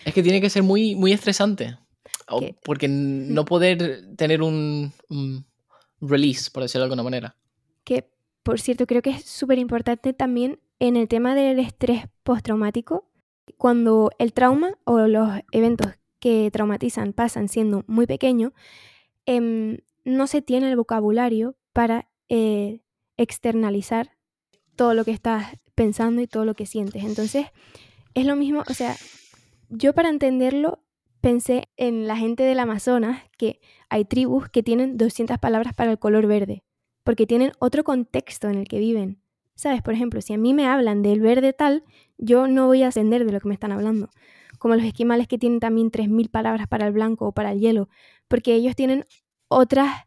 Speaker 2: Es que tiene que ser muy, muy estresante. Porque no poder tener un, release, por decirlo de alguna manera.
Speaker 1: Que, por cierto, creo que es súper importante también en el tema del estrés postraumático, cuando el trauma o los eventos que traumatizan pasan siendo muy pequeños, em, no se tiene el vocabulario para eh, externalizar todo lo que estás pensando y todo lo que sientes. Entonces, es lo mismo, o sea, yo para entenderlo pensé en la gente del Amazonas, que hay tribus que tienen 200 palabras para el color verde, porque tienen otro contexto en el que viven. ¿Sabes? Por ejemplo, si a mí me hablan del verde tal, yo no voy a ascender de lo que me están hablando. Como los esquimales que tienen también 3.000 palabras para el blanco o para el hielo, porque ellos tienen otras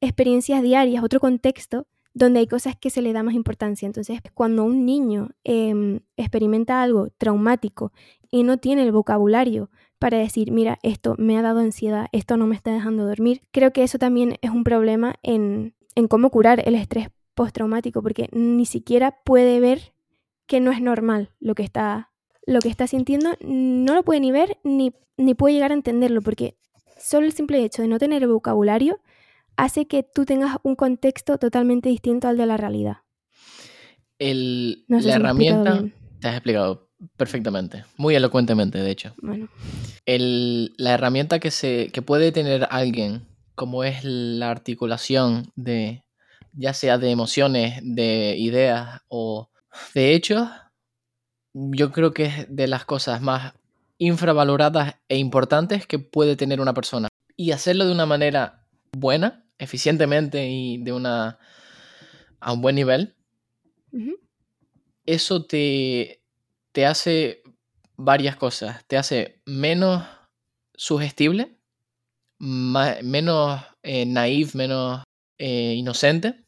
Speaker 1: experiencias diarias, otro contexto donde hay cosas que se le da más importancia. Entonces, cuando un niño em, experimenta algo traumático y no tiene el vocabulario para decir, mira, esto me ha dado ansiedad, esto no me está dejando dormir. Creo que eso también es un problema en, cómo curar el estrés postraumático, porque ni siquiera puede ver que no es normal lo que está, lo que está sintiendo, no lo puede ni ver ni, ni puede llegar a entenderlo, porque solo el simple hecho de no tener vocabulario hace que tú tengas un contexto totalmente distinto al de la realidad.
Speaker 2: El, la herramienta, te has explicado Perfectamente, muy elocuentemente, de hecho.
Speaker 1: Bueno.
Speaker 2: la herramienta que, se, que puede tener alguien, como es la articulación de, ya sea de emociones, de ideas o de hechos, yo creo que es de las cosas más infravaloradas e importantes que puede tener una persona. Y hacerlo de una manera buena, eficientemente y de una a un buen nivel, eso te, te hace varias cosas. Te hace menos sugestible, menos eh, naive, menos eh, inocente.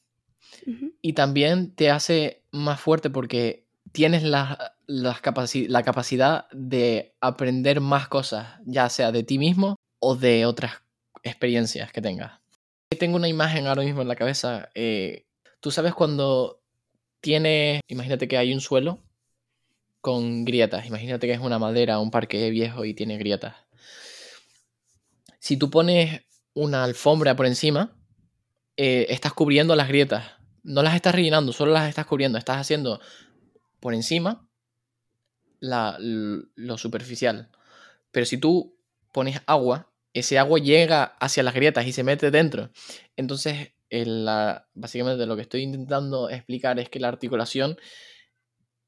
Speaker 2: Y también te hace más fuerte porque tienes la, la capacidad de aprender más cosas, ya sea de ti mismo o de otras experiencias que tengas. Tengo una imagen ahora mismo en la cabeza. Eh, Tú sabes cuando tienes, imagínate que hay un suelo con grietas. Imagínate que es una madera, un parque viejo y tiene grietas. Si tú pones una alfombra por encima, eh, estás cubriendo las grietas. No las estás rellenando, solo las estás cubriendo. Estás haciendo por encima lo superficial. Pero si tú pones agua, ese agua llega hacia las grietas y se mete dentro. Entonces, la, básicamente lo que estoy intentando explicar es que la articulación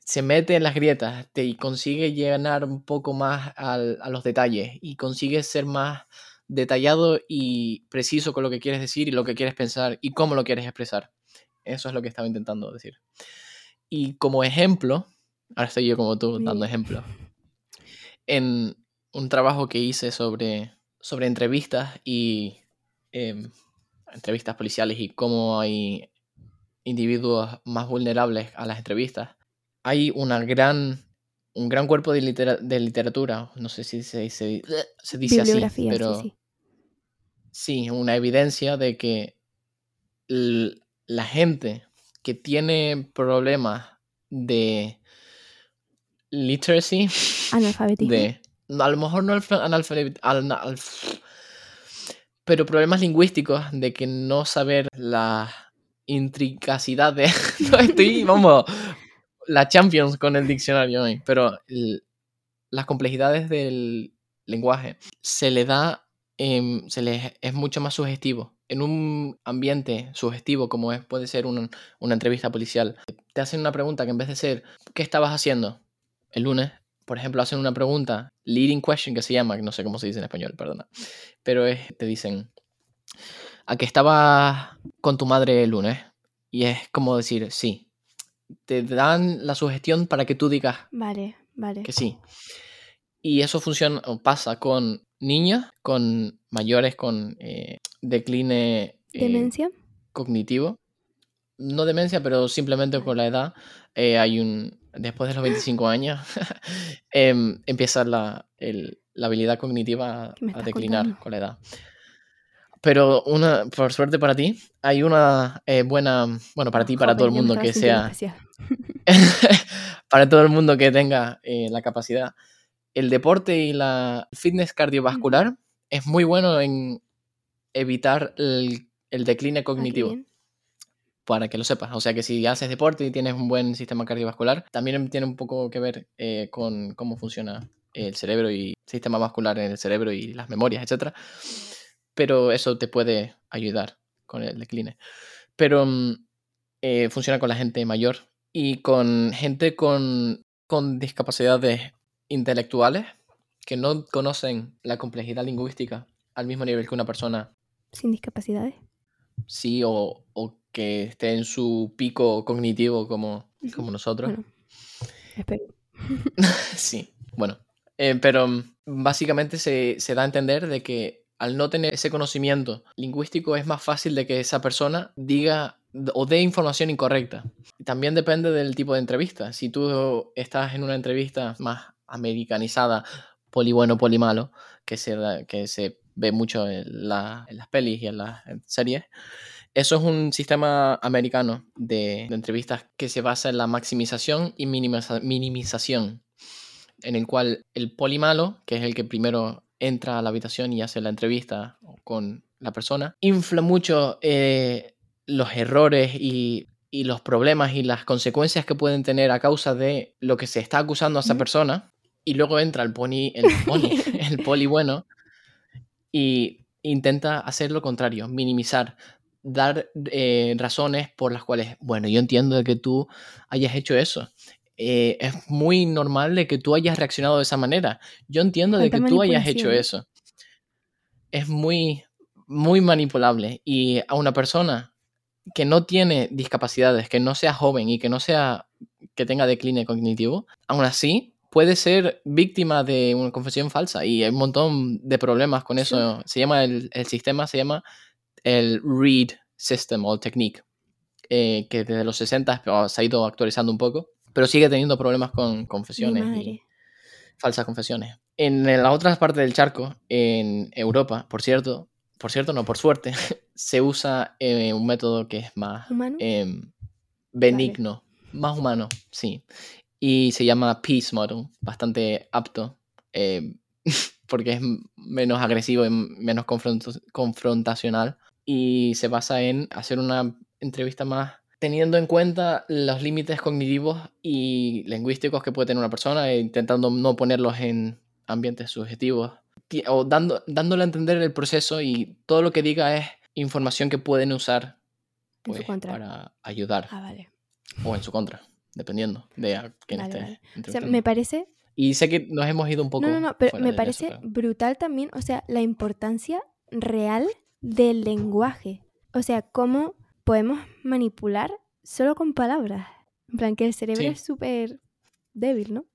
Speaker 2: se mete en las grietas y consigue llenar un poco más a los detalles y consigue ser más detallado y preciso con lo que quieres decir y lo que quieres pensar y cómo lo quieres expresar. Eso es lo que estaba intentando decir. Y como ejemplo, ahora estoy yo como tú dando ejemplo, en un trabajo que hice sobre, sobre entrevistas y em, entrevistas policiales y cómo hay individuos más vulnerables a las entrevistas, hay una gran, un gran cuerpo de, literatura, no sé si se, se, dice así, pero sí, una evidencia de que la gente que tiene problemas de literacy,
Speaker 1: analfabetismo,
Speaker 2: de, a lo mejor no analfabetismo, pero problemas lingüísticos de que no saber la intricacidad de... no estoy, vamos, la Champions con el diccionario hoy, pero las complejidades del lenguaje se le da, em, se le es mucho más sugestivo en un ambiente sugestivo como es, puede ser una entrevista policial, te hacen una pregunta que en vez de ser ¿qué estabas haciendo el lunes? Por ejemplo, hacen una pregunta, leading question que se llama, no sé cómo se dice en español, perdona, pero te dicen, ¿a qué estabas con tu madre el lunes? Y es como decir, sí. Te dan la sugestión para que tú digas
Speaker 1: vale, vale.
Speaker 2: que sí. Y eso funciona, pasa con niños, con mayores con eh, decline
Speaker 1: eh, demencia
Speaker 2: cognitivo. No demencia, pero simplemente con la edad. Eh, hay un. Después de los 25 años, em, empieza la, la, habilidad cognitiva a declinar con la edad. Pero una, por suerte para ti, hay una buena, bueno, para ti, para todo el mundo que sea, para todo el mundo que tenga la capacidad, el deporte y la fitness cardiovascular es muy bueno en evitar el, el decline ah, cognitivo. para que lo sepas. O sea que si haces deporte y tienes un buen sistema cardiovascular, también tiene un poco que ver eh, con cómo funciona el cerebro y el sistema vascular en el cerebro y las memorias, etc. Pero eso te puede ayudar con el decline. Pero mm, eh, funciona con la gente mayor y con gente con, con discapacidades intelectuales que no conocen la complejidad lingüística al mismo nivel que una persona.
Speaker 1: Sin discapacidades.
Speaker 2: Sí, o, que esté en su pico cognitivo como, como nosotros.
Speaker 1: espero.
Speaker 2: sí, bueno. Eh, pero mm, básicamente se, se da a entender de que al no tener ese conocimiento lingüístico es más fácil de que esa persona diga o dé información incorrecta. También depende del tipo de entrevista. Si tú estás en una entrevista más americanizada, poli bueno, poli malo, que se, que se ve mucho en, las pelis y en las series. Eso es un sistema americano de, entrevistas que se basa en la maximización y minimización, en el cual el poli malo, que es el que primero entra a la habitación y hace la entrevista con la persona, infla mucho eh, los errores y, los problemas y las consecuencias que pueden tener a causa de lo que se está acusando a esa persona. Y luego entra el pony, el pony, el poli bueno y intenta hacer lo contrario, minimizar, dar eh, razones por las cuales, bueno, yo entiendo de que tú hayas hecho eso. Eh, es muy normal de que tú hayas reaccionado de esa manera. Yo entiendo de que tú hayas hecho eso. Es muy, muy manipulable. Y a una persona que no tiene discapacidades, que no sea joven y que no sea que tenga decline cognitivo, aún así puede ser víctima de una confesión falsa y hay un montón de problemas con eso. Se llama el, sistema, se llama el READ System o Technique, eh, que desde los 60 se ha ido actualizando un poco, pero sigue teniendo problemas con confesiones y falsas confesiones. En la otra parte del charco, en Europa, por cierto, por cierto, no, por suerte, se usa eh, un método que es más em, benigno, más humano, sí. Y se llama Peace Model, bastante apto, eh, porque es menos agresivo y menos confrontacional. Y se basa en hacer una entrevista más teniendo en cuenta los límites cognitivos y lingüísticos que puede tener una persona e intentando no ponerlos en ambientes subjetivos o dando, dándole a entender el proceso y todo lo que diga es información que pueden usar pues, para ayudar
Speaker 1: ah, vale.
Speaker 2: o en su contra dependiendo de a quién esté.
Speaker 1: O sea, me parece...
Speaker 2: Y sé que nos hemos ido un poco...
Speaker 1: No, no, no, pero me parece brutal también, o sea, la importancia real del lenguaje. O sea, cómo podemos manipular solo con palabras. En plan, que el cerebro es súper débil, ¿no?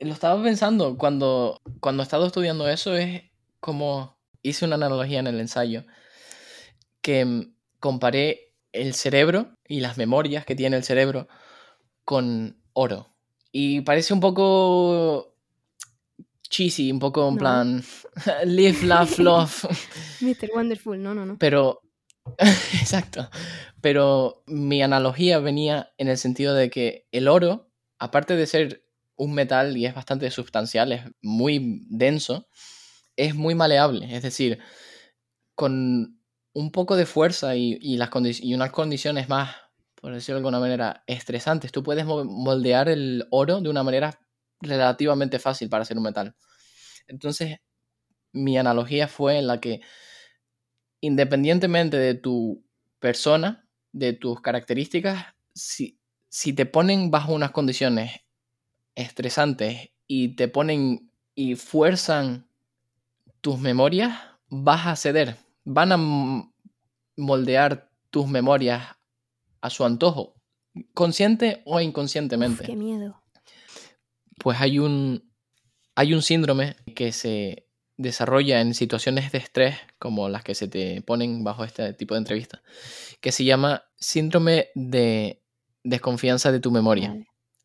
Speaker 2: Lo estaba pensando cuando, cuando he estado estudiando eso, es como hice una analogía en el ensayo, que mm, comparé el cerebro y las memorias que tiene el cerebro con oro. Y parece un poco cheesy, un poco en plan live, laugh, love.
Speaker 1: Mr. Wonderful, no, no, no.
Speaker 2: Pero, exacto. Pero mi analogía venía en el sentido de que el oro, aparte de ser un metal y es bastante sustancial, es muy denso, es muy maleable. Es decir, con un poco de fuerza y, y unas condiciones más por decirlo de alguna manera, estresantes. Tú puedes moldear el oro de una manera relativamente fácil para hacer un metal. Entonces, mi analogía fue en la que independientemente de tu persona, de tus características, si, si te ponen bajo unas condiciones estresantes y te ponen y fuerzan tus memorias, vas a ceder. Van a moldear tus memorias a su antojo, consciente o inconscientemente.
Speaker 1: qué miedo.
Speaker 2: Pues hay un, hay un síndrome que se desarrolla en situaciones de estrés como las que se te ponen bajo este tipo de entrevista, que se llama síndrome de desconfianza de tu memoria.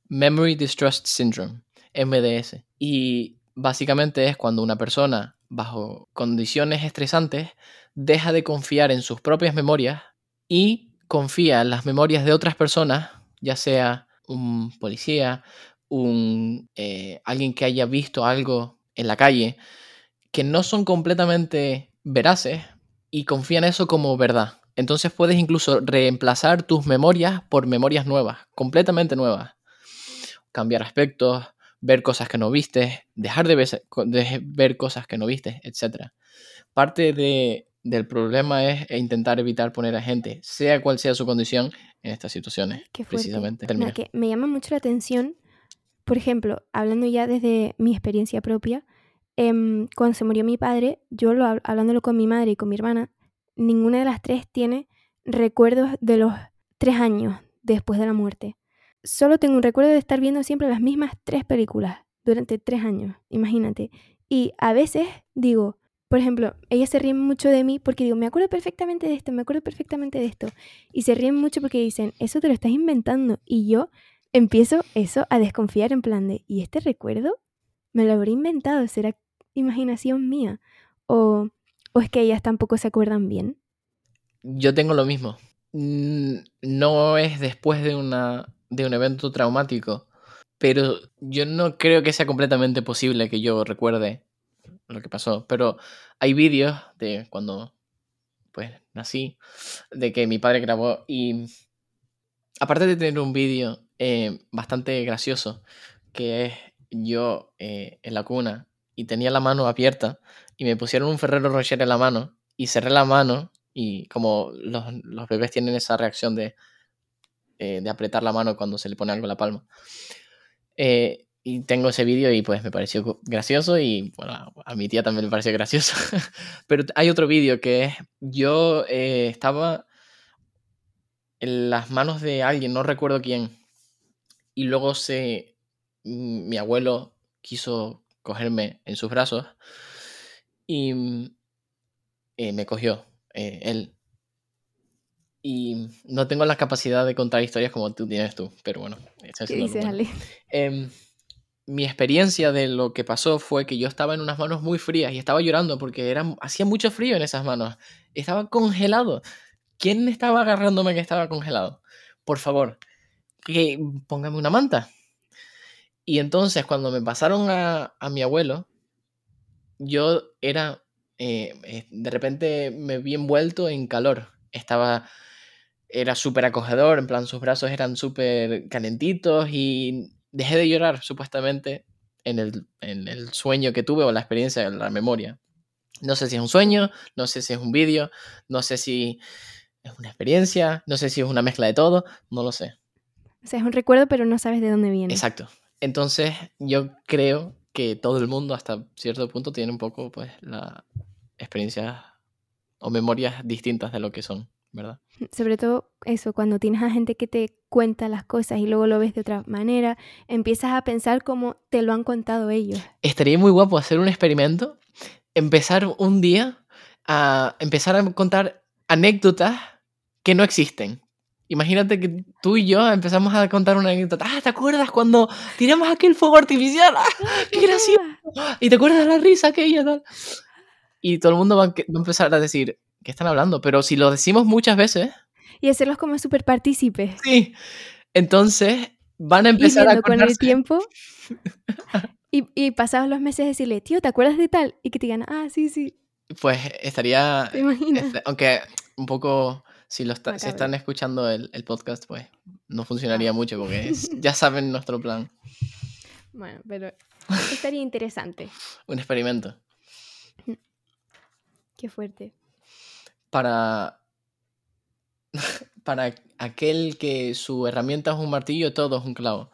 Speaker 2: Memory Distrust Syndrome, MDS. Y básicamente es cuando una persona, bajo condiciones estresantes, deja de confiar en sus propias memorias y confía en las memorias de otras personas, ya sea un policía, un, eh, alguien que haya visto algo en la calle, que no son completamente veraces y confía en eso como verdad. Entonces puedes incluso reemplazar tus memorias por memorias nuevas, completamente nuevas. Cambiar aspectos, ver cosas que no viste, dejar de ver, cosas que no viste, etc. Parte del problema es intentar evitar poner a gente, sea cual sea su condición, en estas situaciones. precisamente.
Speaker 1: que me llama mucho la atención, por ejemplo, hablando ya desde mi experiencia propia, Em, cuando se murió mi padre, yo lo, hablándolo con mi madre y con mi hermana, ninguna de las tres tiene recuerdos de los tres años después de la muerte. Solo tengo un recuerdo de estar viendo siempre las mismas tres películas durante tres años, imagínate. Y a veces digo, por ejemplo, ellas se ríen mucho de mí porque digo, me acuerdo perfectamente de esto, me acuerdo perfectamente de esto. Y se ríen mucho porque dicen, eso te lo estás inventando. Y yo empiezo eso a desconfiar en plan de, ¿y este recuerdo? ¿Me lo habré inventado? ¿Será imaginación mía? ¿O, es que ellas tampoco se acuerdan bien?
Speaker 2: Yo tengo lo mismo. No es después de, una, de un evento traumático, pero yo no creo que sea completamente posible que yo recuerde lo que pasó. Pero hay vídeos de cuando pues nací, de que mi padre grabó y aparte de tener un vídeo eh, bastante gracioso, que es yo eh, en la cuna y tenía la mano abierta y me pusieron un Ferrero Rocher en la mano y cerré la mano y como los, bebés tienen esa reacción de, eh, de, apretar la mano cuando se le pone algo en la palma. Eh, y tengo ese vídeo y pues me pareció gracioso y bueno, a mi tía también le pareció gracioso. Pero hay otro vídeo que es, yo eh, estaba en las manos de alguien, no recuerdo quién, y luego se, mi abuelo quiso cogerme en sus brazos y mm, eh, me cogió eh, él. Y no tengo la capacidad de contar historias como tú tienes tú, pero bueno. Em, mi experiencia de lo que pasó fue que yo estaba en unas manos muy frías y estaba llorando porque era, hacía mucho frío en esas manos. Estaba congelado. ¿Quién estaba agarrándome que estaba congelado? Por favor, que póngame una manta. Y entonces cuando me pasaron a, mi abuelo, yo era, eh, eh, de repente me vi envuelto en calor. Estaba, era súper acogedor, en plan sus brazos eran súper calentitos y dejé de llorar supuestamente en el, en el sueño que tuve o la experiencia, la memoria. No sé si es un sueño, no sé si es un vídeo, no sé si es una experiencia, no sé si es una mezcla de todo, no lo sé.
Speaker 1: O sea, es un recuerdo, pero no sabes de dónde viene.
Speaker 2: Exacto. Entonces, yo creo que todo el mundo hasta cierto punto tiene un poco, pues, la experiencia o memorias distintas de lo que son, ¿verdad?
Speaker 1: Sobre todo eso, cuando tienes a gente que te cuenta las cosas y luego lo ves de otra manera, empiezas a pensar como te lo han contado ellos.
Speaker 2: Estaría muy guapo hacer un experimento, empezar un día a empezar a contar anécdotas que no existen. Imagínate que tú y yo empezamos a contar una anécdota. Ah, ¿te acuerdas cuando tiramos aquel fuego artificial? ¡Ah, qué gracioso! ¿Y te acuerdas de la risa aquella? Tal? Y todo el mundo va a empezar a decir, ¿qué están hablando? Pero si lo decimos muchas veces...
Speaker 1: Y hacerlos como súper partícipes.
Speaker 2: Sí. Entonces van a empezar a
Speaker 1: con el tiempo. y, y pasados los meses decirle, tío, ¿te acuerdas de tal? Y que te digan, ah, sí, sí.
Speaker 2: Pues estaría... ¿Te imaginas? Este, aunque un poco si, lo están escuchando el, podcast, pues no funcionaría ah. mucho porque ya saben nuestro plan.
Speaker 1: Bueno, pero estaría interesante.
Speaker 2: Un experimento.
Speaker 1: Qué fuerte.
Speaker 2: para, para aquel que su herramienta es un martillo, todo es un clavo.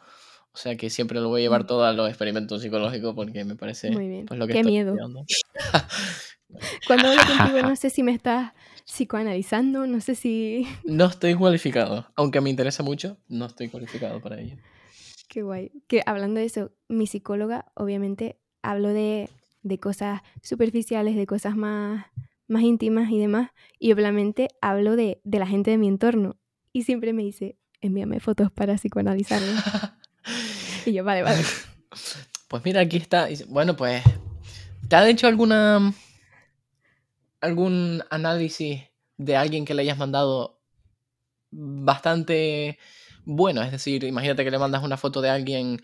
Speaker 2: O sea que siempre lo voy a llevar
Speaker 1: Mm.
Speaker 2: todo a los experimentos psicológicos porque me parece
Speaker 1: Muy bien.
Speaker 2: pues, lo que
Speaker 1: Qué
Speaker 2: estoy
Speaker 1: miedo. Cuando hablo contigo no sé si me estás psicoanalizando, no sé si...
Speaker 2: No estoy cualificado, aunque me interesa mucho, no estoy cualificado para ello.
Speaker 1: Qué guay. Que hablando de eso, mi psicóloga obviamente hablo de, de cosas superficiales, de cosas más, más íntimas y demás. Y obviamente hablo de, de la gente de mi entorno. Y siempre me dice, envíame fotos para psicoanalizarme. y yo, vale, vale.
Speaker 2: Pues mira, aquí está. Bueno, pues, ¿te ha hecho alguna algún análisis de alguien que le hayas mandado bastante bueno? Es decir, imagínate que le mandas una foto de alguien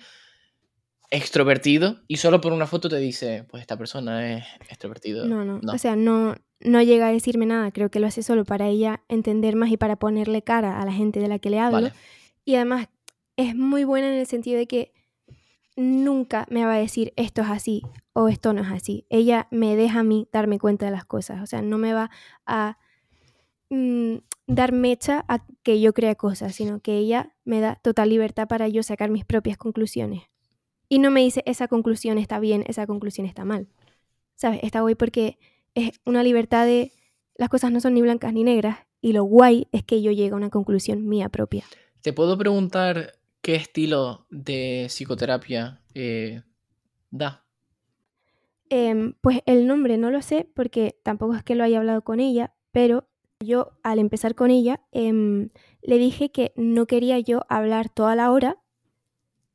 Speaker 2: extrovertido y solo por una foto te dice, pues esta persona es extrovertido.
Speaker 1: No, no,
Speaker 2: No.
Speaker 1: O sea, no, no llega a decirme nada. Creo que lo hace solo para ella entender más y para ponerle cara a la gente de la que le hablo.
Speaker 2: Vale.
Speaker 1: Y además es muy buena en el sentido de que nunca me va a decir esto es así o esto no es así. Ella me deja a mí darme cuenta de las cosas. O sea, no me va a mm, dar mecha a que yo crea cosas, sino que ella me da total libertad para yo sacar mis propias conclusiones. Y no me dice esa conclusión está bien, esa conclusión está mal. ¿Sabes? Está guay porque es una libertad de las cosas no son ni blancas ni negras y lo guay es que yo llegue a una conclusión mía propia.
Speaker 2: ¿Te puedo preguntar qué estilo de psicoterapia eh, da?
Speaker 1: Em, pues el nombre no lo sé porque tampoco es que lo haya hablado con ella, pero yo al empezar con ella em, le dije que no quería yo hablar toda la hora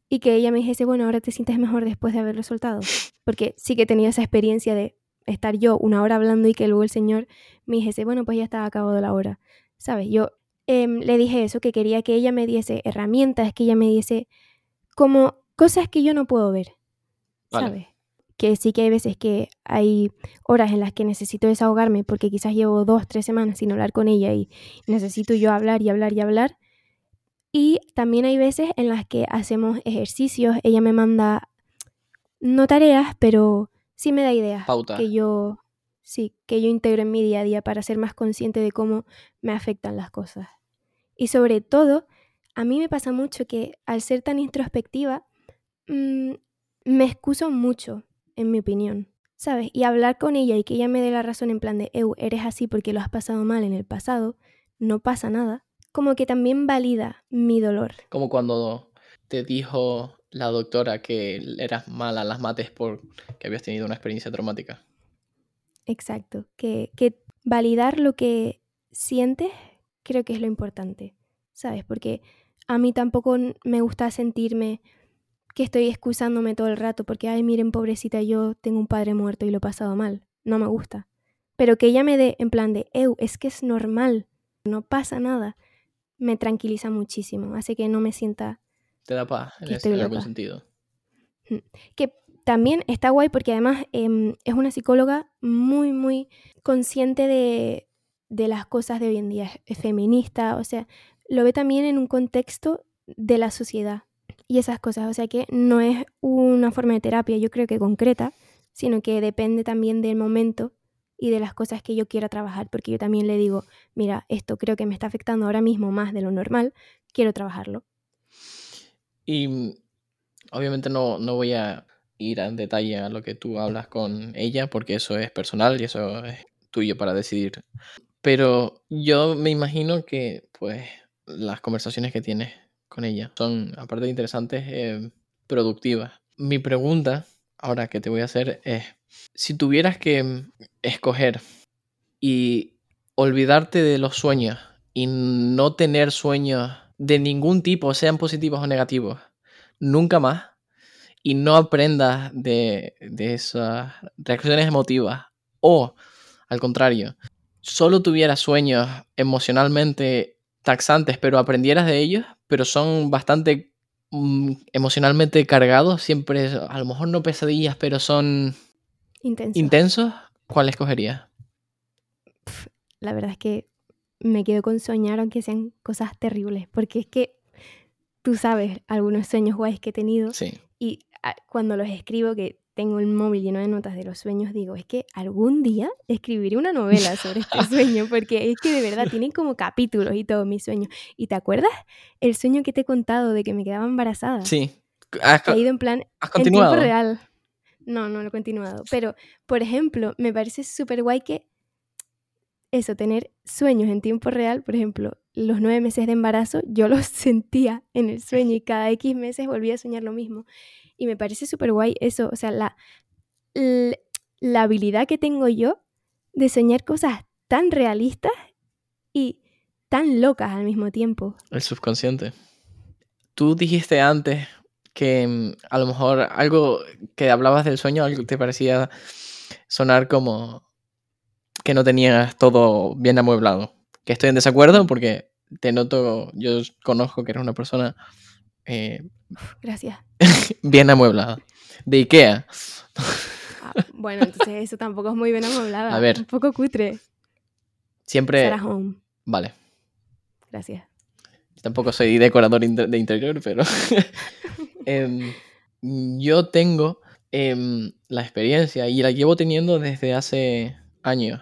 Speaker 1: y que ella me dijese, bueno, ahora te sientes mejor después de haberlo soltado. Porque sí que tenía esa experiencia de estar yo una hora hablando y que luego el señor me dijese, bueno, pues ya está acabado la hora. ¿Sabes? Yo em, le dije eso, que quería que ella me diese herramientas, que ella me diese como cosas que yo no puedo ver.
Speaker 2: Vale.
Speaker 1: ¿Sabes? Que sí que hay veces que hay horas en las que necesito desahogarme porque quizás llevo dos, tres semanas sin hablar con ella y necesito yo hablar y hablar y hablar. Y también hay veces en las que hacemos ejercicios, ella me manda, no tareas, pero sí me da ideas
Speaker 2: Pauta.
Speaker 1: que yo, sí, que yo integro en mi día a día para ser más consciente de cómo me afectan las cosas. Y sobre todo, a mí me pasa mucho que al ser tan introspectiva, mm, me excuso mucho, en mi opinión, ¿sabes? Y hablar con ella y que ella me dé la razón en plan de, Eu, eres así porque lo has pasado mal en el pasado, no pasa nada, como que también valida mi dolor.
Speaker 2: Como cuando te dijo la doctora que eras mala las mates porque habías tenido una experiencia traumática.
Speaker 1: Exacto, que, que validar lo que sientes creo que es lo importante, ¿sabes? Porque a mí tampoco me gusta sentirme que estoy excusándome todo el rato porque, ay, miren, pobrecita, yo tengo un padre muerto y lo he pasado mal. No me gusta. Pero que ella me dé en plan de, Eu, es que es normal, no pasa nada, me tranquiliza muchísimo, hace que no me sienta
Speaker 2: Te da paz en,
Speaker 1: estoy
Speaker 2: en algún sentido.
Speaker 1: que también está guay porque además em, es una psicóloga muy, muy consciente de, de las cosas de hoy en día. Es- Es feminista, o sea, lo ve también en un contexto de la sociedad y esas cosas. O sea que no es una forma de terapia, yo creo que concreta, sino que depende también del momento y de las cosas que yo quiera trabajar. Porque yo también le digo, mira, esto creo que me está afectando ahora mismo más de lo normal, quiero trabajarlo.
Speaker 2: Y mm, obviamente no, no voy a ir en detalle a lo que tú hablas con ella, porque eso es personal y eso es tuyo para decidir. Pero yo me imagino que, pues, las conversaciones que tienes con ella son, aparte de interesantes, eh, productivas. Mi pregunta, ahora que te voy a hacer, es, si tuvieras que escoger y olvidarte de los sueños y no tener sueños de ningún tipo, sean positivos o negativos, nunca más, y no aprendas de, de esas reacciones emotivas, o al contrario, solo tuvieras sueños emocionalmente taxantes, pero aprendieras de ellos, pero son bastante mm, emocionalmente cargados, siempre, a lo mejor no pesadillas, pero son
Speaker 1: Intenso.
Speaker 2: intensos, ¿cuál escogerías?
Speaker 1: la verdad es que me quedo con soñar aunque sean cosas terribles, porque es que tú sabes algunos sueños guays que he tenido
Speaker 2: Sí.
Speaker 1: y a- cuando los escribo, que tengo el móvil lleno de notas de los sueños, digo, es que algún día escribiré una novela sobre este sueño, porque es que de verdad tienen como capítulos y todo mis sueños. ¿Y te acuerdas el sueño que te he contado de que me quedaba embarazada?
Speaker 2: Sí. ¿Has,
Speaker 1: ha ido en plan
Speaker 2: has
Speaker 1: en tiempo real. No, no lo he continuado. Pero, por ejemplo, me parece súper guay que eso, tener sueños en tiempo real, por ejemplo, los nueve meses de embarazo, yo los sentía en el sueño y cada X meses volvía a soñar lo mismo. Y me parece súper guay eso, o sea, la, la habilidad que tengo yo de soñar cosas tan realistas y tan locas al mismo tiempo.
Speaker 2: El subconsciente. Tú dijiste antes que mm, a lo mejor algo que hablabas del sueño, algo te parecía sonar como que no tenías todo bien amueblado. Que estoy en desacuerdo porque te noto, yo conozco que eres una persona eh,
Speaker 1: Gracias.
Speaker 2: bien amueblada. De Ikea.
Speaker 1: Ah, bueno, entonces eso tampoco es muy bien amueblada.
Speaker 2: A ver.
Speaker 1: Un poco cutre.
Speaker 2: Siempre...
Speaker 1: Sarah Home.
Speaker 2: Vale.
Speaker 1: Gracias.
Speaker 2: Tampoco soy decorador inter- de interior, pero em, yo tengo em, la experiencia y la llevo teniendo desde hace años.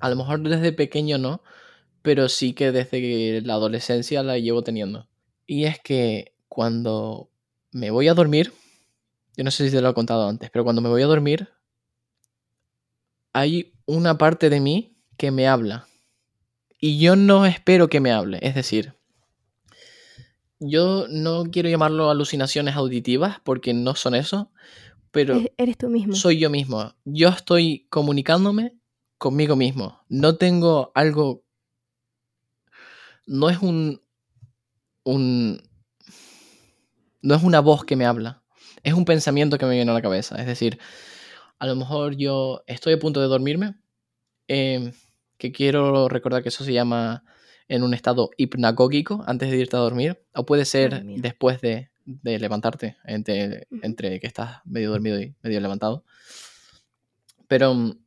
Speaker 2: A lo mejor desde pequeño no, pero sí que desde la adolescencia la llevo teniendo. Y es que cuando me voy a dormir, yo no sé si te lo he contado antes, pero cuando me voy a dormir, hay una parte de mí que me habla. Y yo no espero que me hable. Es decir, yo no quiero llamarlo alucinaciones auditivas porque no son eso, pero
Speaker 1: Es- Eres tú mismo.
Speaker 2: soy yo mismo. Yo estoy comunicándome conmigo mismo. No tengo algo. No es un. un. No es una voz que me habla. Es un pensamiento que me viene a la cabeza. Es decir, a lo mejor yo estoy a punto de dormirme. eh, que quiero recordar que eso se llama en un estado hipnagógico antes de irte a dormir. O puede ser
Speaker 1: mía.
Speaker 2: después de, de levantarte, entre, entre que estás medio dormido y medio levantado. Pero mm,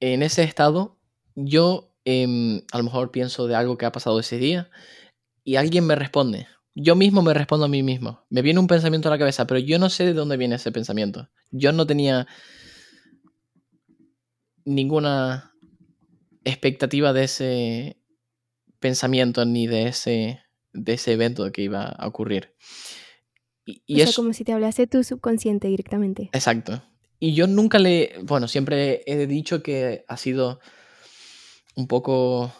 Speaker 2: en ese estado, yo em, a lo mejor pienso de algo que ha pasado ese día y alguien me responde. Yo mismo me respondo a mí mismo. Me viene un pensamiento a la cabeza, pero yo no sé de dónde viene ese pensamiento. Yo no tenía ninguna expectativa de ese pensamiento ni de ese, de ese evento que iba a ocurrir. Y, y
Speaker 1: o sea,
Speaker 2: eso,
Speaker 1: como si te hablase tu subconsciente directamente.
Speaker 2: Exacto. Y yo nunca le, bueno, siempre he dicho que ha sido un poco...